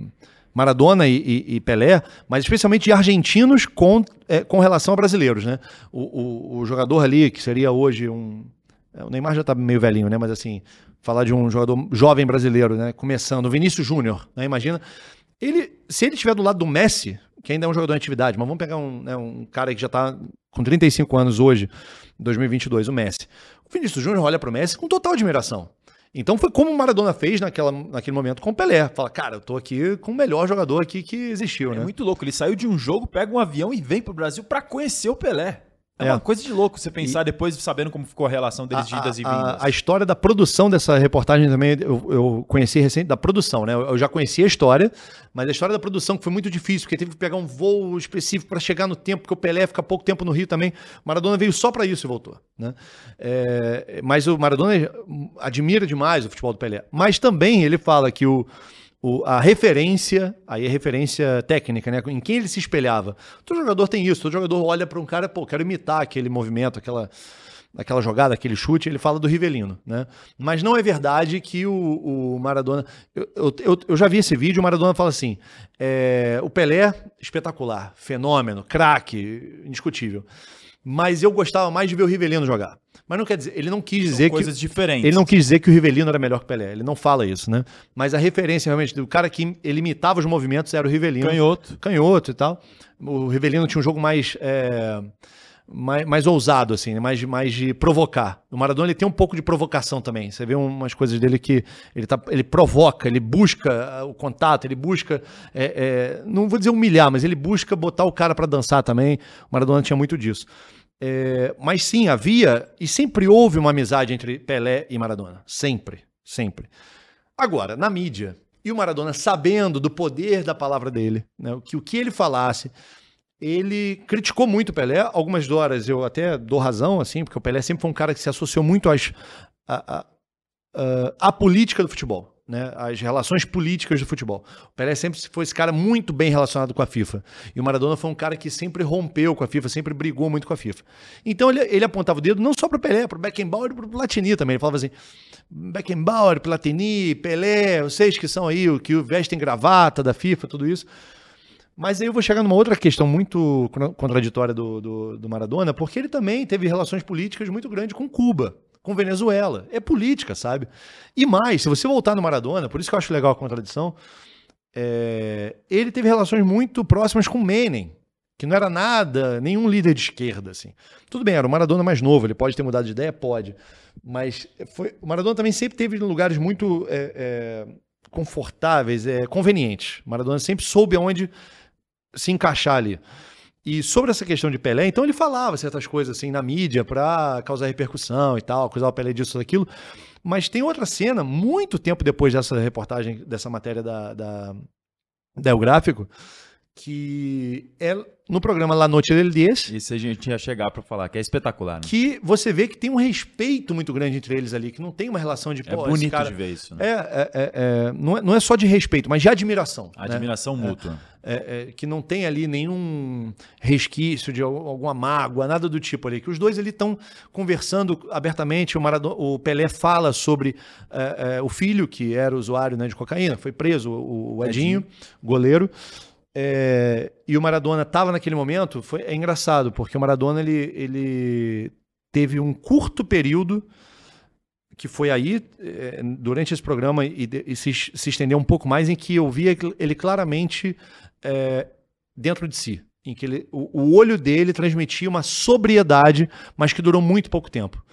Maradona e, e, e, Pelé, mas especialmente de argentinos com, é, com relação a brasileiros. Né? O, o, o, jogador ali, que seria hoje um. É, o Neymar já está meio velhinho, né? Mas assim, falar de um jogador jovem brasileiro, né? Começando, o Vinícius Júnior, né? Imagina. Ele, se ele estiver do lado do Messi, que ainda é um jogador em atividade, mas vamos pegar um, né, um cara que já está com 35 anos hoje, 2022, o Messi. O Vinícius Júnior olha para o Messi com total admiração. Então foi como o Maradona fez naquela, naquele momento com o Pelé. Fala, cara, eu tô aqui com o melhor jogador aqui que existiu, É né? muito louco. Ele saiu de um jogo, pega um avião e vem pro Brasil pra conhecer o Pelé. É, É. uma coisa de louco você pensar depois, sabendo como ficou a relação deles de idas e a, vindas. a história da produção dessa reportagem também, eu, eu conheci recente, da produção, né? Eu, eu já conhecia a história, mas a história da produção que foi muito difícil, porque teve que pegar um voo específico para chegar no tempo, porque o Pelé fica pouco tempo no Rio também. Maradona veio só para isso e voltou, né? É, mas o Maradona admira demais o futebol do Pelé. Mas também ele fala que o, o- a referência, aí é referência técnica, né? Em quem ele se espelhava. Todo jogador tem isso, todo jogador olha para um cara, pô, quero imitar aquele movimento, aquela, aquela jogada, aquele chute, ele fala do Rivelino, né? Mas não é verdade que o, o Maradona. Eu, eu, eu- eu já vi esse vídeo, o Maradona fala assim: é, o Pelé, espetacular, fenômeno, craque, indiscutível. Mas eu gostava mais de ver o Rivelino jogar. Mas não quer dizer, ele não quis dizer que. coisas diferentes. Ele não quis dizer que o Rivelino era melhor que o Pelé. Ele não fala isso, né? Mas a referência realmente do cara que ele imitava os movimentos era o Rivelino. Canhoto. Canhoto e tal. O Rivelino tinha um jogo mais. é, mais, mais ousado, assim, né? mais, mais de provocar. O Maradona ele tem um pouco de provocação também. Você vê umas coisas dele que ele, tá, ele provoca, ele busca ah, o contato, ele busca. é, é, não vou dizer humilhar, mas ele busca botar o cara para dançar também. O Maradona tinha muito disso. É, mas sim, havia e sempre houve uma amizade entre Pelé e Maradona. Sempre, sempre. Agora, na mídia, e o Maradona sabendo do poder da palavra dele, né, que o que ele falasse, ele criticou muito o Pelé. Algumas horas eu até dou razão, assim, porque o Pelé sempre foi um cara que se associou muito às, à, à- à- política do futebol. Né, as relações políticas do futebol. O Pelé sempre foi esse cara muito bem relacionado com a FIFA. E o Maradona foi um cara que sempre rompeu com a FIFA, sempre brigou muito com a FIFA. Então ele, ele apontava o dedo não só para o Pelé, para o Beckenbauer e para o Platini também. Ele falava assim: Beckenbauer, Platini, Pelé, vocês que são aí, o que vestem gravata da FIFA, tudo isso. Mas aí eu vou chegar numa outra questão muito contra- contraditória do, do, do Maradona, porque ele também teve relações políticas muito grandes com Cuba, com Venezuela. É política, sabe? E mais, se você voltar no Maradona, por isso que eu acho legal a contradição, é, ele teve relações muito próximas com Menem, que não era nada, nenhum líder de esquerda, assim. Tudo bem, era o Maradona mais novo, ele pode ter mudado de ideia? Pode. Mas foi, o Maradona também sempre teve lugares muito é, é, confortáveis, é, convenientes. Maradona sempre soube aonde se encaixar ali. E sobre essa questão de Pelé, então ele falava certas coisas assim na mídia para causar repercussão e tal, acusar o Pelé disso daquilo. Mas tem outra cena, muito tempo depois dessa reportagem, dessa matéria da, da, da El Gráfico, que é no programa La Noite del Diez, Isso a gente ia chegar pra falar, que é espetacular. Né? que você vê que tem um respeito muito grande entre eles ali, que não tem uma relação de É bonito cara- de ver isso. Né? É, é, é, é, não, é, não é só de respeito, mas de admiração. né? Admiração mútua. É, é, que não tem ali nenhum resquício de al- alguma mágoa, nada do tipo ali. Que os dois ali estão conversando abertamente. O, Maradona, o Pelé fala sobre o filho, que era usuário né, de cocaína, foi preso, o, o Edinho, goleiro. É, e o Maradona estava naquele momento. Foi, é engraçado, porque o Maradona ele, ele teve um curto período que foi aí, eh, durante esse programa, e, e se, se estendeu um pouco mais, em que eu via ele claramente eh, dentro de si. Em que ele, o, o olho dele transmitia uma sobriedade, mas que durou muito pouco tempo.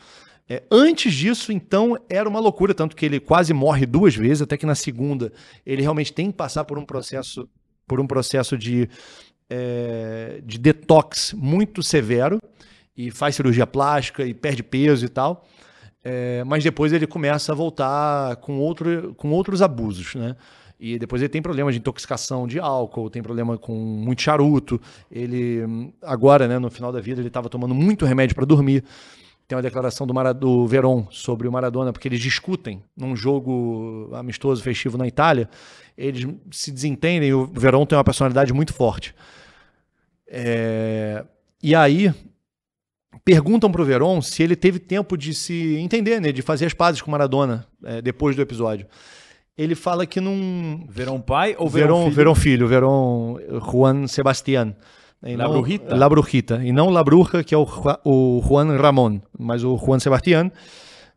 Eh, antes disso, então, era uma loucura, tanto que ele quase morre duas vezes, até que na segunda ele realmente tem que passar por um processo, por um processo de, eh, de detox muito severo, e faz cirurgia plástica e perde peso e tal. É, mas depois ele começa a voltar com, outro, com outros abusos, né? E depois ele tem problema de intoxicação de álcool, tem problema com muito charuto. Ele, hum, agora, né, no final da vida, ele estava tomando muito remédio para dormir. Tem uma declaração do, Mara, do Veron sobre o Maradona, porque eles discutem num jogo amistoso, festivo na Itália. Eles se desentendem e o Veron tem uma personalidade muito forte. É, e aí, perguntam pro Veron se ele teve tempo de se entender, né, de fazer as pazes com o Maradona é, depois do episódio. Ele fala que não. Verão pai ou Verão filho? filho, Verón Juan Sebastián. E La não- Brujita? La Brujita. E não La Bruja, que é o, o Juan Ramón, mas o Juan Sebastián,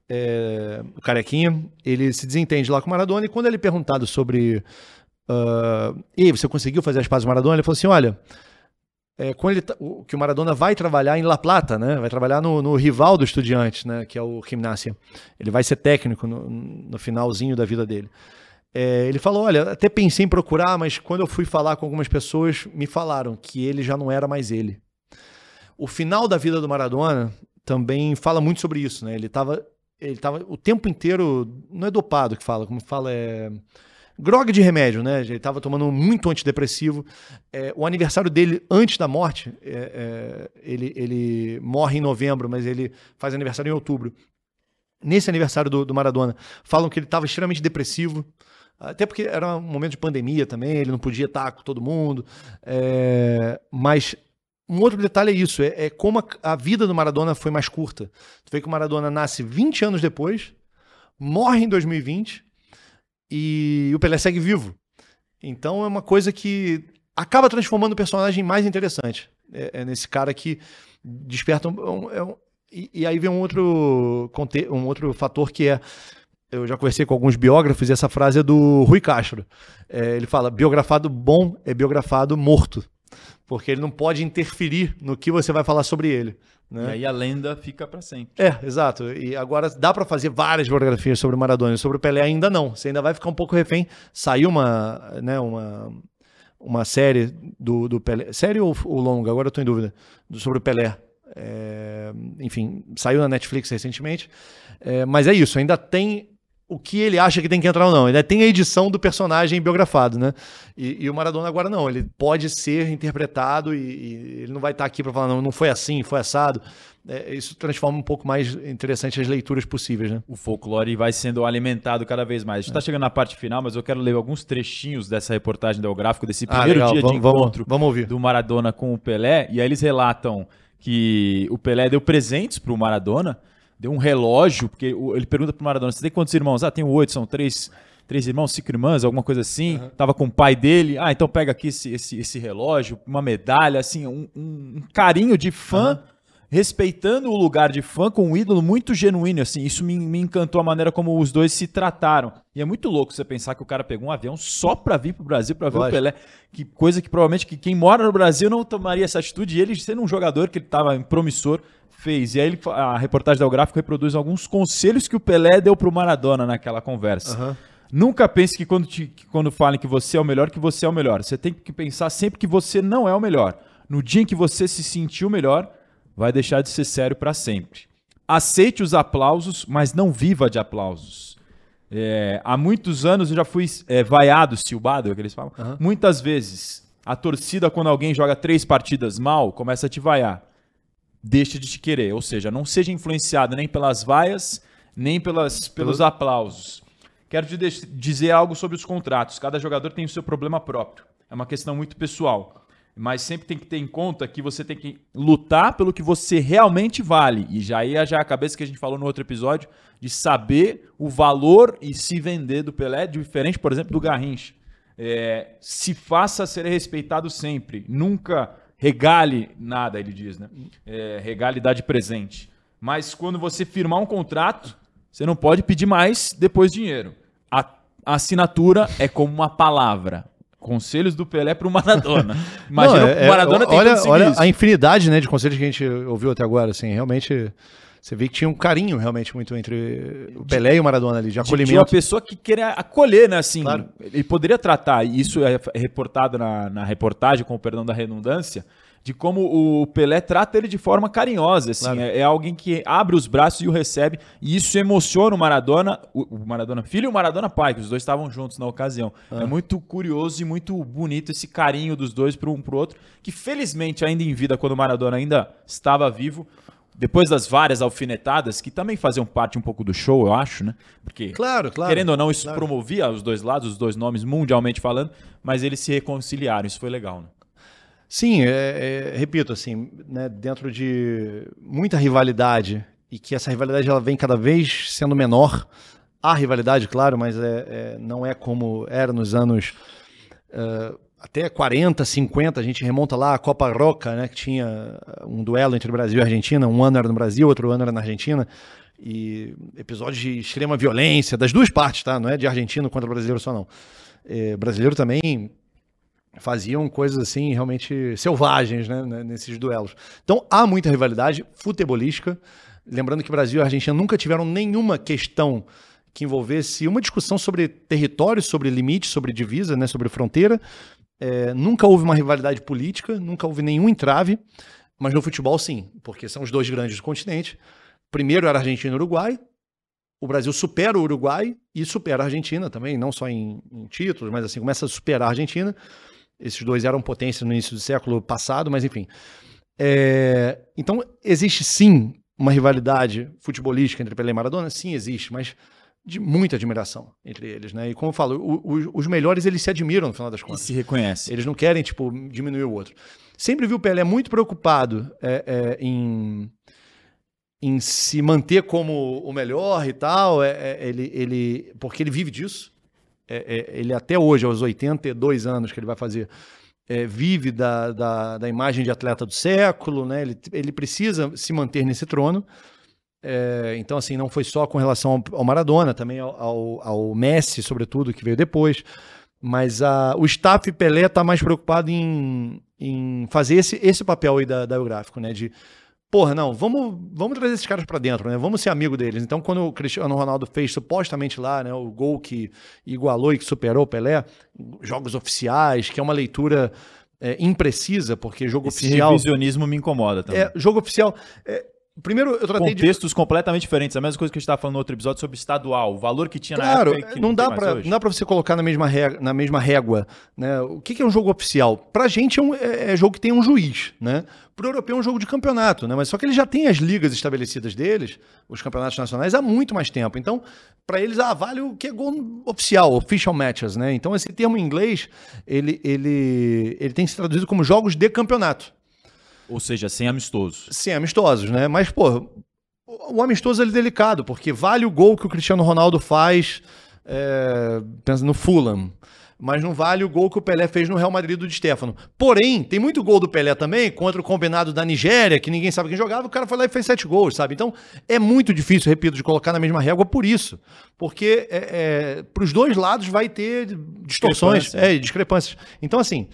é, o carequinha, ele se desentende lá com o Maradona e quando ele é perguntado sobre. ah, e você conseguiu fazer as pazes com o Maradona? Ele falou assim: olha. é, quando ele, tá, o, que o Maradona vai trabalhar em La Plata, né? Vai trabalhar no, no rival do Estudiantes, né? Que é o Gimnasia. Ele vai ser técnico no, no finalzinho da vida dele. É, ele falou: Olha, até pensei em procurar, mas quando eu fui falar com algumas pessoas, me falaram que ele já não era mais ele. O final da vida do Maradona também fala muito sobre isso, né? Ele estava ele tava o tempo inteiro, não é dopado que fala, como fala, é grog de remédio, né? Ele estava tomando muito antidepressivo. É, o aniversário dele antes da morte, é, é, ele, ele morre em novembro, mas ele faz aniversário em outubro. Nesse aniversário do, do Maradona, falam que ele estava extremamente depressivo. Até porque era um momento de pandemia também, ele não podia estar com todo mundo. É, mas um outro detalhe é isso: é, é como a, a, vida do Maradona foi mais curta. Tu vê que o Maradona nasce 20 anos depois, morre em 2020 e o Pelé segue vivo. Então é uma coisa que acaba transformando o personagem mais interessante. É, é nesse cara que desperta um, um, é um e, e, aí vem um outro, um outro fator que é eu já conversei com alguns biógrafos e essa frase é do Rui Castro. É, ele fala: biografado bom é biografado morto porque ele não pode interferir no que você vai falar sobre ele. Né? E aí a lenda fica para sempre. É, exato. E agora dá para fazer várias biografias sobre o Maradona, sobre o Pelé ainda não. Você ainda vai ficar um pouco refém. Saiu uma, né, uma, uma série do, do Pelé, série ou, ou longa? Agora eu estou em dúvida. Sobre o Pelé. É, enfim, saiu na Netflix recentemente. É, mas é isso, ainda tem o que ele acha que tem que entrar ou não. Ainda tem a edição do personagem biografado, né? E, e o Maradona agora não. Ele pode ser interpretado e, e ele não vai estar aqui para falar, não, não foi assim, foi assado. É, isso transforma um pouco mais interessante as leituras possíveis, né? O folclore vai sendo alimentado cada vez mais. A gente está é. chegando na parte final, mas eu quero ler alguns trechinhos dessa reportagem do gráfico, desse ah, primeiro ah, dia vamos, de encontro vamos, vamos do Maradona com o Pelé. E aí eles relatam que o Pelé deu presentes para o Maradona deu um relógio, porque ele pergunta pro Maradona: você tem quantos irmãos? Ah, tenho oito, são três, três irmãos, cinco irmãs, alguma coisa assim. Uhum. Tava com o pai dele. Ah, então pega aqui esse, esse, esse relógio, uma medalha, assim, um, um carinho de fã. Uhum. Respeitando o lugar de fã com um ídolo muito genuíno, assim, isso me, me encantou a maneira como os dois se trataram. E é muito louco você pensar que o cara pegou um avião só pra vir pro Brasil, pra ver Lógico. o Pelé. Que coisa que provavelmente que quem mora no Brasil não tomaria essa atitude. E ele sendo um jogador que ele tava promissor, fez. E aí ele, a reportagem da Gráfico reproduz alguns conselhos que o Pelé deu pro Maradona naquela conversa. Uhum. Nunca pense que quando, te, que quando falem que você é o melhor, que você é o melhor. Você tem que pensar sempre que você não é o melhor. No dia em que você se sentiu melhor, vai deixar de ser sério para sempre. Aceite os aplausos, mas não viva de aplausos. É, há muitos anos eu já fui é, vaiado, silbado, é que eles falam. Uhum. Muitas vezes, a torcida, quando alguém joga três partidas mal, começa a te vaiar deixa de te querer. Ou seja, não seja influenciado nem pelas vaias, nem pelas, pelos aplausos. Quero te dizer algo sobre os contratos. Cada jogador tem o seu problema próprio. É uma questão muito pessoal. Mas sempre tem que ter em conta que você tem que lutar pelo que você realmente vale. E já é já a cabeça que a gente falou no outro episódio, de saber o valor e se vender do Pelé, diferente, por exemplo, do Garrincha. É, se faça ser respeitado sempre. Nunca regale nada, ele diz, né? É, regale dá de presente. Mas quando você firmar um contrato, você não pode pedir mais depois dinheiro. A assinatura é como uma palavra. Conselhos do Pelé para o Maradona. Imagina não, é, o Maradona é, olha, olha a infinidade né, de conselhos que a gente ouviu até agora. Assim, realmente você vê que tinha um carinho realmente muito entre o Pelé e o Maradona ali, de acolhimento. Tinha uma pessoa que queria acolher, né? Assim, claro. ele poderia tratar, e isso é reportado na, na reportagem, com o perdão da redundância, de como o Pelé trata ele de forma carinhosa, assim, claro. é, é, alguém que abre os braços e o recebe, e isso emociona o Maradona, o, o Maradona filho e o Maradona pai, que os dois estavam juntos na ocasião. Ah. É muito curioso e muito bonito esse carinho dos dois para um pro outro, que felizmente ainda em vida, quando o Maradona ainda estava vivo, depois das várias alfinetadas, que também faziam parte um pouco do show, eu acho, né? Porque, claro, claro, querendo ou não, isso claro. promovia os dois lados, os dois nomes, mundialmente falando, mas eles se reconciliaram, isso foi legal, né? Sim, é, é, repito, assim, né, dentro de muita rivalidade, e que essa rivalidade ela vem cada vez sendo menor, há rivalidade, claro, mas é, é não é como era nos anos... Uh, até 40, 50, a gente remonta lá a Copa Roca, né, que tinha um duelo entre Brasil e Argentina, um ano era no Brasil, outro ano era na Argentina, e episódios de extrema violência, das duas partes, tá? Não é de argentino contra brasileiro só não. É, brasileiro também faziam coisas assim realmente selvagens né, nesses duelos. Então há muita rivalidade futebolística. Lembrando que Brasil e Argentina nunca tiveram nenhuma questão que envolvesse uma discussão sobre território, sobre limite, sobre divisa, né, sobre fronteira. É, nunca houve uma rivalidade política, nunca houve nenhum entrave, mas no futebol sim, porque são os dois grandes do continente. Primeiro era Argentina e Uruguai, o Brasil supera o Uruguai e supera a Argentina também, não só em, em, títulos, mas assim, começa a superar a Argentina. Esses dois eram potência no início do século passado, mas enfim. É, então, existe sim uma rivalidade futebolística entre Pelé e Maradona? Sim, existe, mas de muita admiração entre eles, né? E como eu falo, o, o, os melhores eles se admiram no final das contas. E se reconhecem. Eles não querem, tipo, diminuir o outro. Sempre vi o Pelé muito preocupado é, é, em, em se manter como o melhor e tal. É, é ele, ele, porque ele vive disso. É, é, ele até hoje, aos 82 anos que ele vai fazer, vive da, da, da, imagem de atleta do século, né? Ele, ele precisa se manter nesse trono. É, então, assim, não foi só com relação ao, Maradona, também ao, ao, ao, Messi, sobretudo, que veio depois. Mas a, o staff Pelé está mais preocupado em, em fazer esse, esse papel aí da, da gráfico, né? De, porra, não, vamos, vamos trazer esses caras para dentro, né? Vamos ser amigo deles. Então, quando o Cristiano Ronaldo fez supostamente lá, né, o gol que igualou e que superou o Pelé, jogos oficiais, que é uma leitura é, imprecisa, porque jogo Esse oficial. revisionismo me incomoda também. É, jogo oficial. É, Primeiro, eu tratei Contextos de... completamente diferentes. A mesma coisa que a gente estava falando no outro episódio sobre estadual, o valor que tinha claro, na época. Que não, não, dá pra, não dá para você colocar na mesma, régua, na mesma régua. Né? O que, que é um jogo oficial? Para a gente é, um, é, é, jogo que tem um juiz. Né? Para o europeu é um jogo de campeonato. Né? Mas só que eles já têm as ligas estabelecidas deles, os campeonatos nacionais, há muito mais tempo. Então, para eles, ah, vale o que é gol oficial, official matches. Né? Então, esse termo em inglês, ele, ele, ele tem se traduzido como jogos de campeonato. Ou seja, sem amistosos. Sem amistosos, né? Mas, pô, o amistoso é delicado, porque vale o gol que o Cristiano Ronaldo faz é, no Fulham. Mas não vale o gol que o Pelé fez no Real Madrid do Di Stefano. Porém, tem muito gol do Pelé também contra o combinado da Nigéria, que ninguém sabe quem jogava, o cara foi lá e fez sete gols, sabe? Então, é muito difícil, repito, de colocar na mesma régua por isso. Porque é, é, para os dois lados vai ter distorções, Discrepância. é, discrepâncias. Então, assim,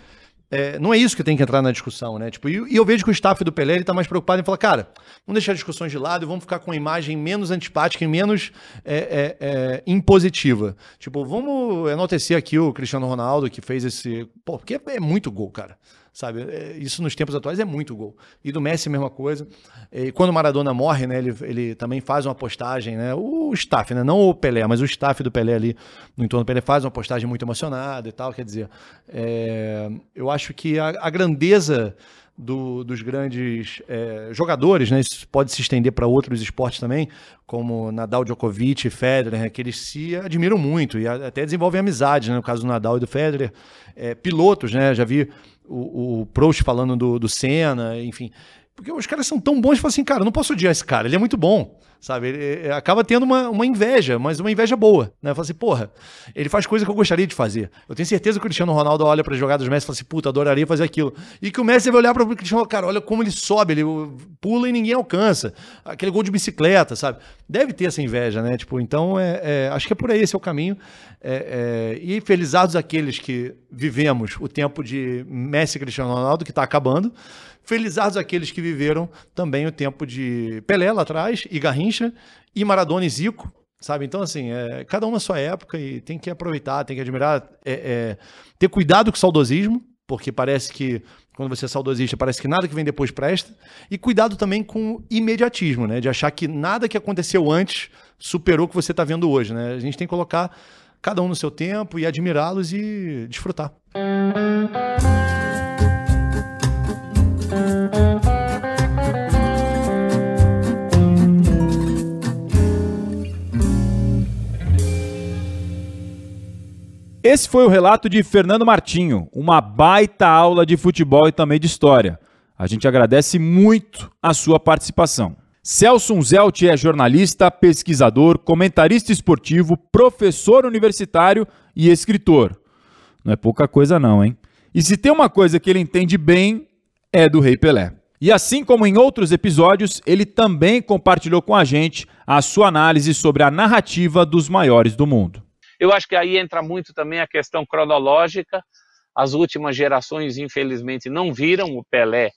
é, não é isso que tem que entrar na discussão, né? Tipo, e, e eu vejo que o staff do Pelé está mais preocupado em falar, cara, vamos deixar discussões de lado e vamos ficar com uma imagem menos antipática e menos é, é, é impositiva. Tipo, vamos enaltecer aqui o Cristiano Ronaldo que fez esse. Pô, porque é muito gol, cara sabe? É, isso nos tempos atuais é muito gol. E do Messi mesma coisa. E quando o Maradona morre, né, ele, ele também faz uma postagem, né? O staff, né? Não o Pelé, mas o staff do Pelé ali no entorno do Pelé faz uma postagem muito emocionada e tal. Quer dizer, é, eu acho que a, a grandeza do, dos grandes é, jogadores, né? Isso pode se estender para outros esportes também, como Nadal, Djokovic Federer, né? que eles se admiram muito e até desenvolvem amizade, né? no caso do Nadal e do Federer. É, pilotos, né? Já vi o, o Proust falando do, do Senna, enfim. Porque os caras são tão bons falam assim, cara, não posso odiar esse cara, ele é muito bom, sabe? Ele, acaba tendo uma, uma inveja, mas uma inveja boa, né? Fala assim, porra, ele faz coisa que eu gostaria de fazer. Eu tenho certeza que o Cristiano Ronaldo olha para as jogadas do Messi e fala assim, puta, adoraria fazer aquilo. E que o Messi vai olhar para o Cristiano, cara, olha como ele sobe, ele pula e ninguém alcança. Aquele gol de bicicleta, sabe? Deve ter essa inveja, né? Tipo, então, é, é acho que é por aí esse é o caminho. É, é, e felizados aqueles que vivemos o tempo de Messi e Cristiano Ronaldo, que está acabando. Felizados aqueles que viveram também o tempo de Pelé lá atrás, e Garrincha, e Maradona e Zico, sabe? Então, assim, é, cada um na sua época e tem que aproveitar, tem que admirar, é, é, ter cuidado com o saudosismo, porque parece que quando você é saudosista, parece que nada que vem depois presta, e cuidado também com o imediatismo, né? De achar que nada que aconteceu antes superou o que você está vendo hoje, né? A gente tem que colocar cada um no seu tempo e admirá-los e desfrutar. Esse foi o relato de Fernando Martinho, uma baita aula de futebol e também de história. A gente agradece muito a sua participação. Celso Zelt é jornalista, pesquisador, comentarista esportivo, professor universitário e escritor. Não é pouca coisa não, hein? E se tem uma coisa que ele entende bem, é do Rei Pelé. E assim como em outros episódios, ele também compartilhou com a gente a sua análise sobre a narrativa dos maiores do mundo. Eu acho que aí entra muito também a questão cronológica. As últimas gerações, infelizmente, não viram o Pelé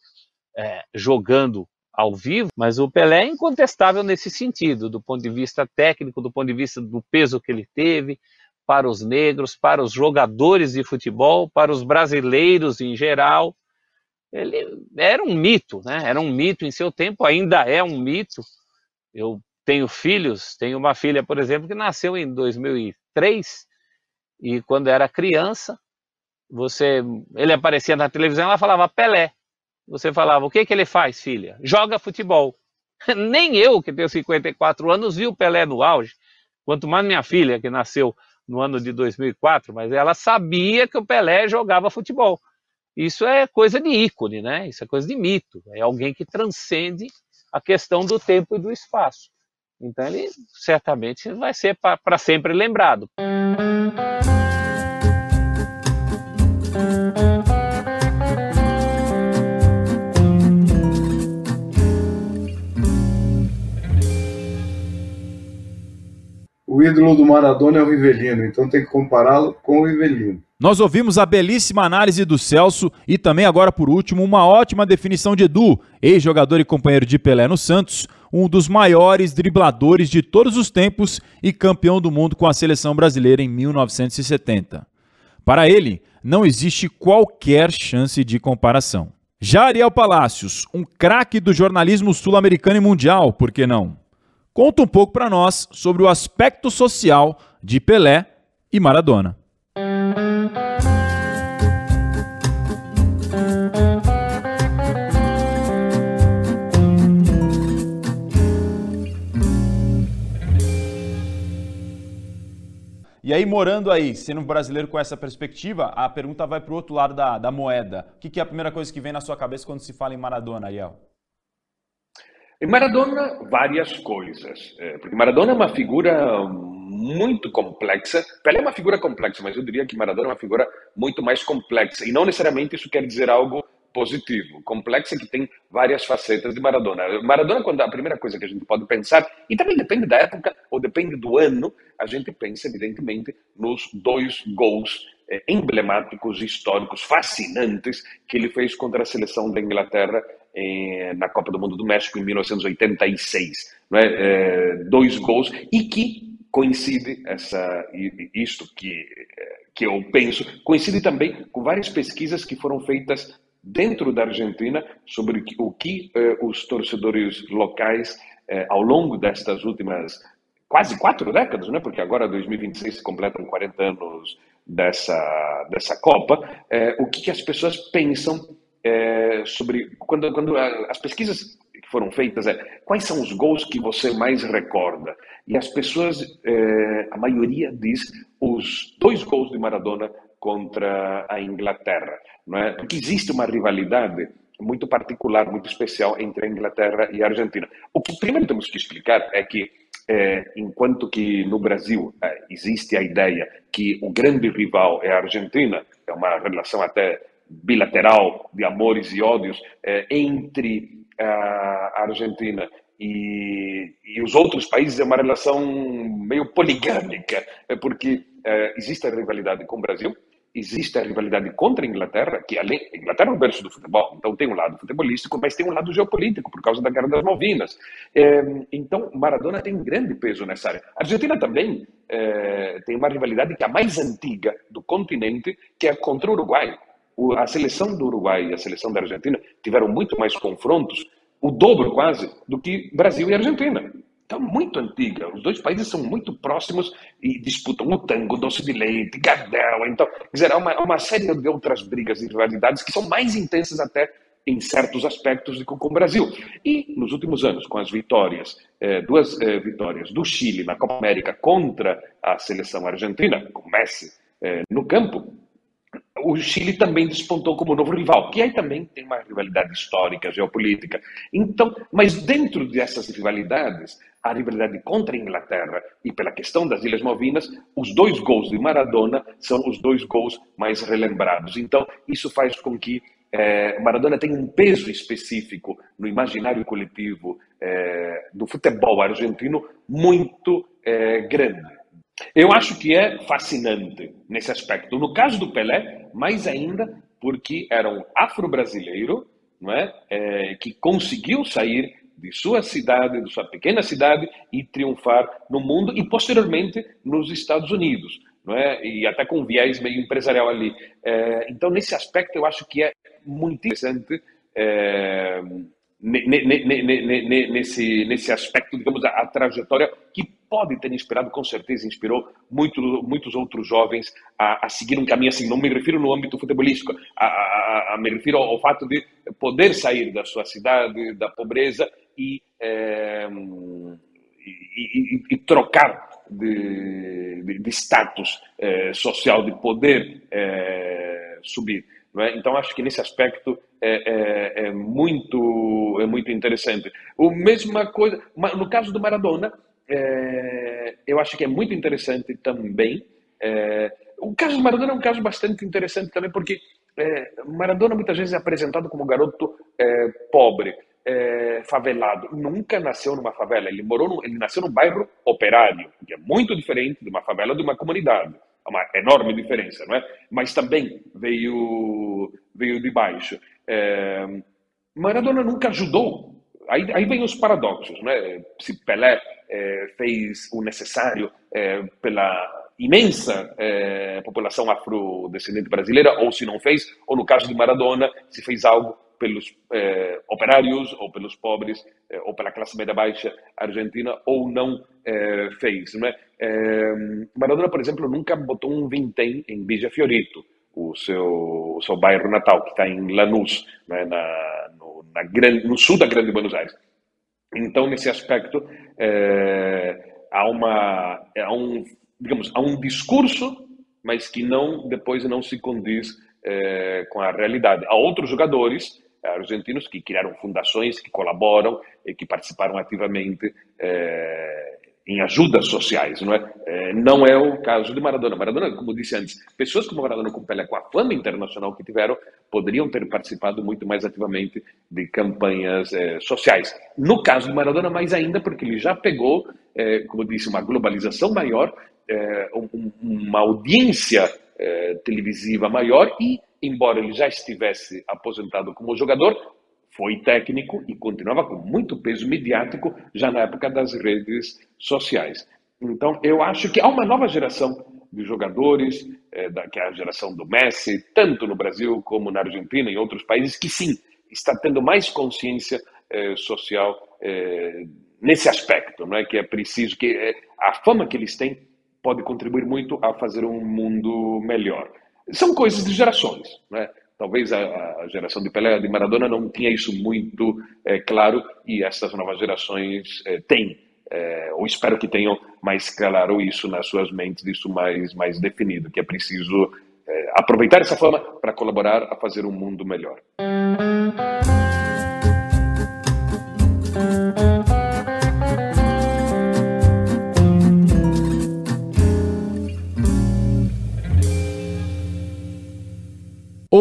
é, jogando ao vivo, mas o Pelé é incontestável nesse sentido, do ponto de vista técnico, do ponto de vista do peso que ele teve para os negros, para os jogadores de futebol, para os brasileiros em geral. Ele era um mito, né? Era um mito em seu tempo, ainda é um mito. Eu tenho filhos, tenho uma filha, por exemplo, que nasceu em 2003 e quando era criança, você, ele aparecia na televisão, ela falava Pelé. Você falava, o que, que ele faz, filha? Joga futebol. Nem eu, que tenho 54 anos, vi o Pelé no auge. Quanto mais minha filha, que nasceu no ano de 2004, mas ela sabia que o Pelé jogava futebol. Isso é coisa de ícone, né? Isso é coisa de mito. É alguém que transcende a questão do tempo e do espaço. Então ele certamente vai ser para sempre lembrado. o ídolo do Maradona é o Rivelino, então tem que compará-lo com o Rivelino. Nós ouvimos a belíssima análise do Celso e também agora por último uma ótima definição de Edu, ex-jogador e companheiro de Pelé no Santos, um dos maiores dribladores de todos os tempos e campeão do mundo com a seleção brasileira em 1970. Para ele, não existe qualquer chance de comparação. Já Ariel Palácios, um craque do jornalismo sul-americano e mundial, por que não? conta um pouco para nós sobre o aspecto social de Pelé e Maradona. E aí, morando aí, sendo um brasileiro com essa perspectiva, a pergunta vai para o outro lado da, da moeda. O que, que é a primeira coisa que vem na sua cabeça quando se fala em Maradona, Ariel? Em Maradona, várias coisas. É, porque Maradona é uma figura muito complexa. Pelé é uma figura complexa, mas eu diria que Maradona é uma figura muito mais complexa. E não necessariamente isso quer dizer algo positivo. Complexa que tem várias facetas de Maradona. Maradona, quando a primeira coisa que a gente pode pensar, e também depende da época ou depende do ano, a gente pensa, evidentemente, nos dois gols é, emblemáticos, históricos, fascinantes que ele fez contra a seleção da Inglaterra eh, na Copa do Mundo do México em 1986. Não é? Eh, dois gols e que coincide essa isto que que eu penso coincide também com várias pesquisas que foram feitas dentro da Argentina sobre o que eh, os torcedores locais eh, ao longo destas últimas quase quatro décadas, né? Porque agora 2026 se completam 40 anos dessa dessa Copa, eh, o que, que as pessoas pensam é, sobre quando, quando as pesquisas que foram feitas é quais são os gols que você mais recorda e as pessoas é, a maioria diz os dois gols de Maradona contra a Inglaterra não é? Porque existe uma rivalidade muito particular muito especial entre a Inglaterra e a Argentina. O que primeiro temos que explicar é que é, enquanto que no Brasil é, existe a ideia que o grande rival é a Argentina é uma relação até bilateral de amores e ódios eh, entre a Argentina e, e, os outros países é uma relação meio poligâmica, é porque existe a rivalidade com o Brasil, existe a rivalidade contra a Inglaterra, que além a Inglaterra é o berço do futebol, então tem um lado futebolístico, mas tem um lado geopolítico por causa da Guerra das Malvinas. É, então Maradona tem grande peso nessa área. A Argentina também é, tem uma rivalidade que é a mais antiga do continente, que é contra o Uruguai a seleção do Uruguai e a seleção da Argentina tiveram muito mais confrontos, o dobro quase, do que Brasil e Argentina. Então, muito antiga. Os dois países são muito próximos e disputam o tango, doce de leite, gardel. Então, há uma, uma série de outras brigas e rivalidades que são mais intensas até em certos aspectos do que com o Brasil. E nos últimos anos, com as vitórias, eh, duas eh, vitórias do Chile na Copa América contra a seleção argentina, com Messi eh, no campo, o Chile também despontou como novo rival, que aí também tem uma rivalidade histórica, geopolítica. Então, mas dentro dessas rivalidades, a rivalidade contra a Inglaterra e pela questão das Ilhas Malvinas, os dois gols de Maradona são os dois gols mais relembrados. Então, isso faz com que eh, Maradona tenha um peso específico no imaginário coletivo eh, do futebol argentino muito eh, grande. Eu acho que é fascinante nesse aspecto. No caso do Pelé, mais ainda porque era um afro-brasileiro não é? é? que conseguiu sair de sua cidade, de sua pequena cidade e triunfar no mundo e posteriormente nos Estados Unidos, não é? E até com viés meio empresarial ali. É, então nesse aspecto eu acho que é muito interessante é, nesse, nesse aspecto, digamos, a, a, trajetória que pode ter inspirado, com certeza inspirou muito, muitos outros jovens a, a, seguir um caminho assim. Não me refiro no âmbito futebolístico, a, me refiro ao, ao, fato de poder sair da sua cidade, da pobreza e, é, e, e, e trocar de, de, de status é, social, de poder é, subir. É? Então, acho que nesse aspecto é, é, é, muito, é muito interessante. O mesma coisa, no caso do Maradona, é, eu acho que é muito interessante também. O caso do Maradona é um caso bastante interessante também, porque Maradona muitas vezes é apresentado como garoto é, favelado. Nunca nasceu numa favela. Ele morou, ele nasceu num bairro operário, que é muito diferente de uma favela de uma comunidade uma enorme diferença, não é? Mas também veio veio de baixo. É, Maradona nunca ajudou. Aí, aí vem os paradoxos, né? Se Pelé é, fez o necessário é, pela imensa é, população afrodescendente brasileira, ou se não fez, ou no caso de Maradona, se fez algo pelos eh, operários ou pelos pobres eh, ou pela classe média baixa argentina ou não eh, fez. Não é? Maradona, por exemplo, nunca botou um vintém em Villa Fiorito, o seu, o seu bairro natal, que está em Lanús, é? na, no, na grande, no sul da Grande Buenos Aires. Então, nesse aspecto, há, uma, há, um, digamos, há um discurso, mas que não depois não se condiz com a realidade. Há outros jogadores argentinos que criaram fundações, que colaboram e que participaram ativamente eh, em ajudas sociais, não é? Eh, não é o caso de Maradona. Maradona, como disse antes, pessoas como Maradona com Pelé, com a fama internacional que tiveram, poderiam ter participado muito mais ativamente de campanhas eh, sociais. No caso de Maradona, mais ainda, porque ele já pegou, como disse, uma globalização maior, um, uma audiência televisiva maior e embora ele já estivesse aposentado como jogador, foi técnico e continuava com muito peso mediático já na época das redes sociais. Então, eu acho que há uma nova geração de jogadores, é, da, que é a geração do Messi, tanto no Brasil como na Argentina e em outros países, que sim, está tendo mais consciência é, social é, nesse aspecto, não é que é preciso que a fama que eles têm pode contribuir muito a fazer um mundo melhor. São coisas de gerações, né? Talvez a, a, geração de Pelé, de Maradona, não tinha isso muito é, claro e essas novas gerações é, têm, é, ou espero que tenham mais claro isso nas suas mentes, isso mais, mais definido, que é preciso aproveitar essa fama para colaborar a fazer um mundo melhor.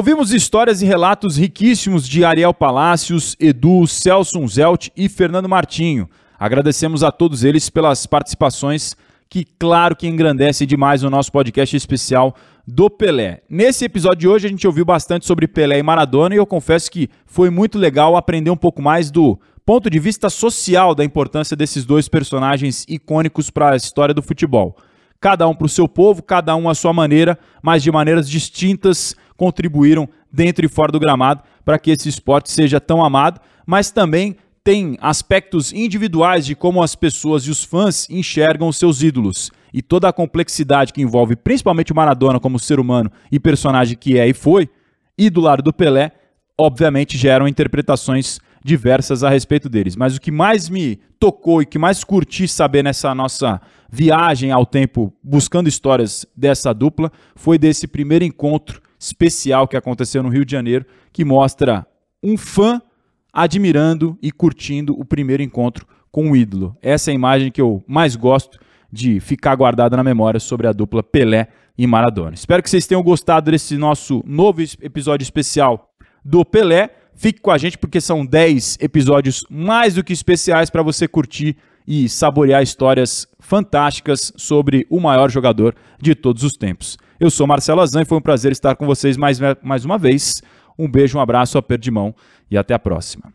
Ouvimos histórias e relatos riquíssimos de Ariel Palácios, Edu, Celso Zelt e Fernando Martinho. Agradecemos a todos eles pelas participações que, claro, que engrandece demais o nosso podcast especial do Pelé. Nesse episódio de hoje a gente ouviu bastante sobre Pelé e Maradona e eu confesso que foi muito legal aprender um pouco mais do ponto de vista social da importância desses dois personagens icônicos para a história do futebol. Cada um para o seu povo, cada um à sua maneira, mas de maneiras distintas contribuíram dentro e fora do gramado para que esse esporte seja tão amado, mas também tem aspectos individuais de como as pessoas e os fãs enxergam os seus ídolos. E toda a complexidade que envolve principalmente o Maradona como ser humano e personagem que é e foi, e do lado do Pelé, obviamente geram interpretações diversas a respeito deles. Mas o que mais me tocou e que mais curti saber nessa nossa viagem ao tempo buscando histórias dessa dupla foi desse primeiro encontro especial que aconteceu no Rio de Janeiro, que mostra um fã admirando e curtindo o primeiro encontro com o ídolo. Essa é a imagem que eu mais gosto de ficar guardada na memória sobre a dupla Pelé e Maradona. Espero que vocês tenham gostado desse nosso novo episódio especial do Pelé. Fique com a gente porque são 10 episódios mais do que especiais para você curtir e saborear histórias fantásticas sobre o maior jogador de todos os tempos. Eu sou Marcelo Azan e foi um prazer estar com vocês mais, mais uma vez. Um beijo, um abraço, aperto de mão e até a próxima.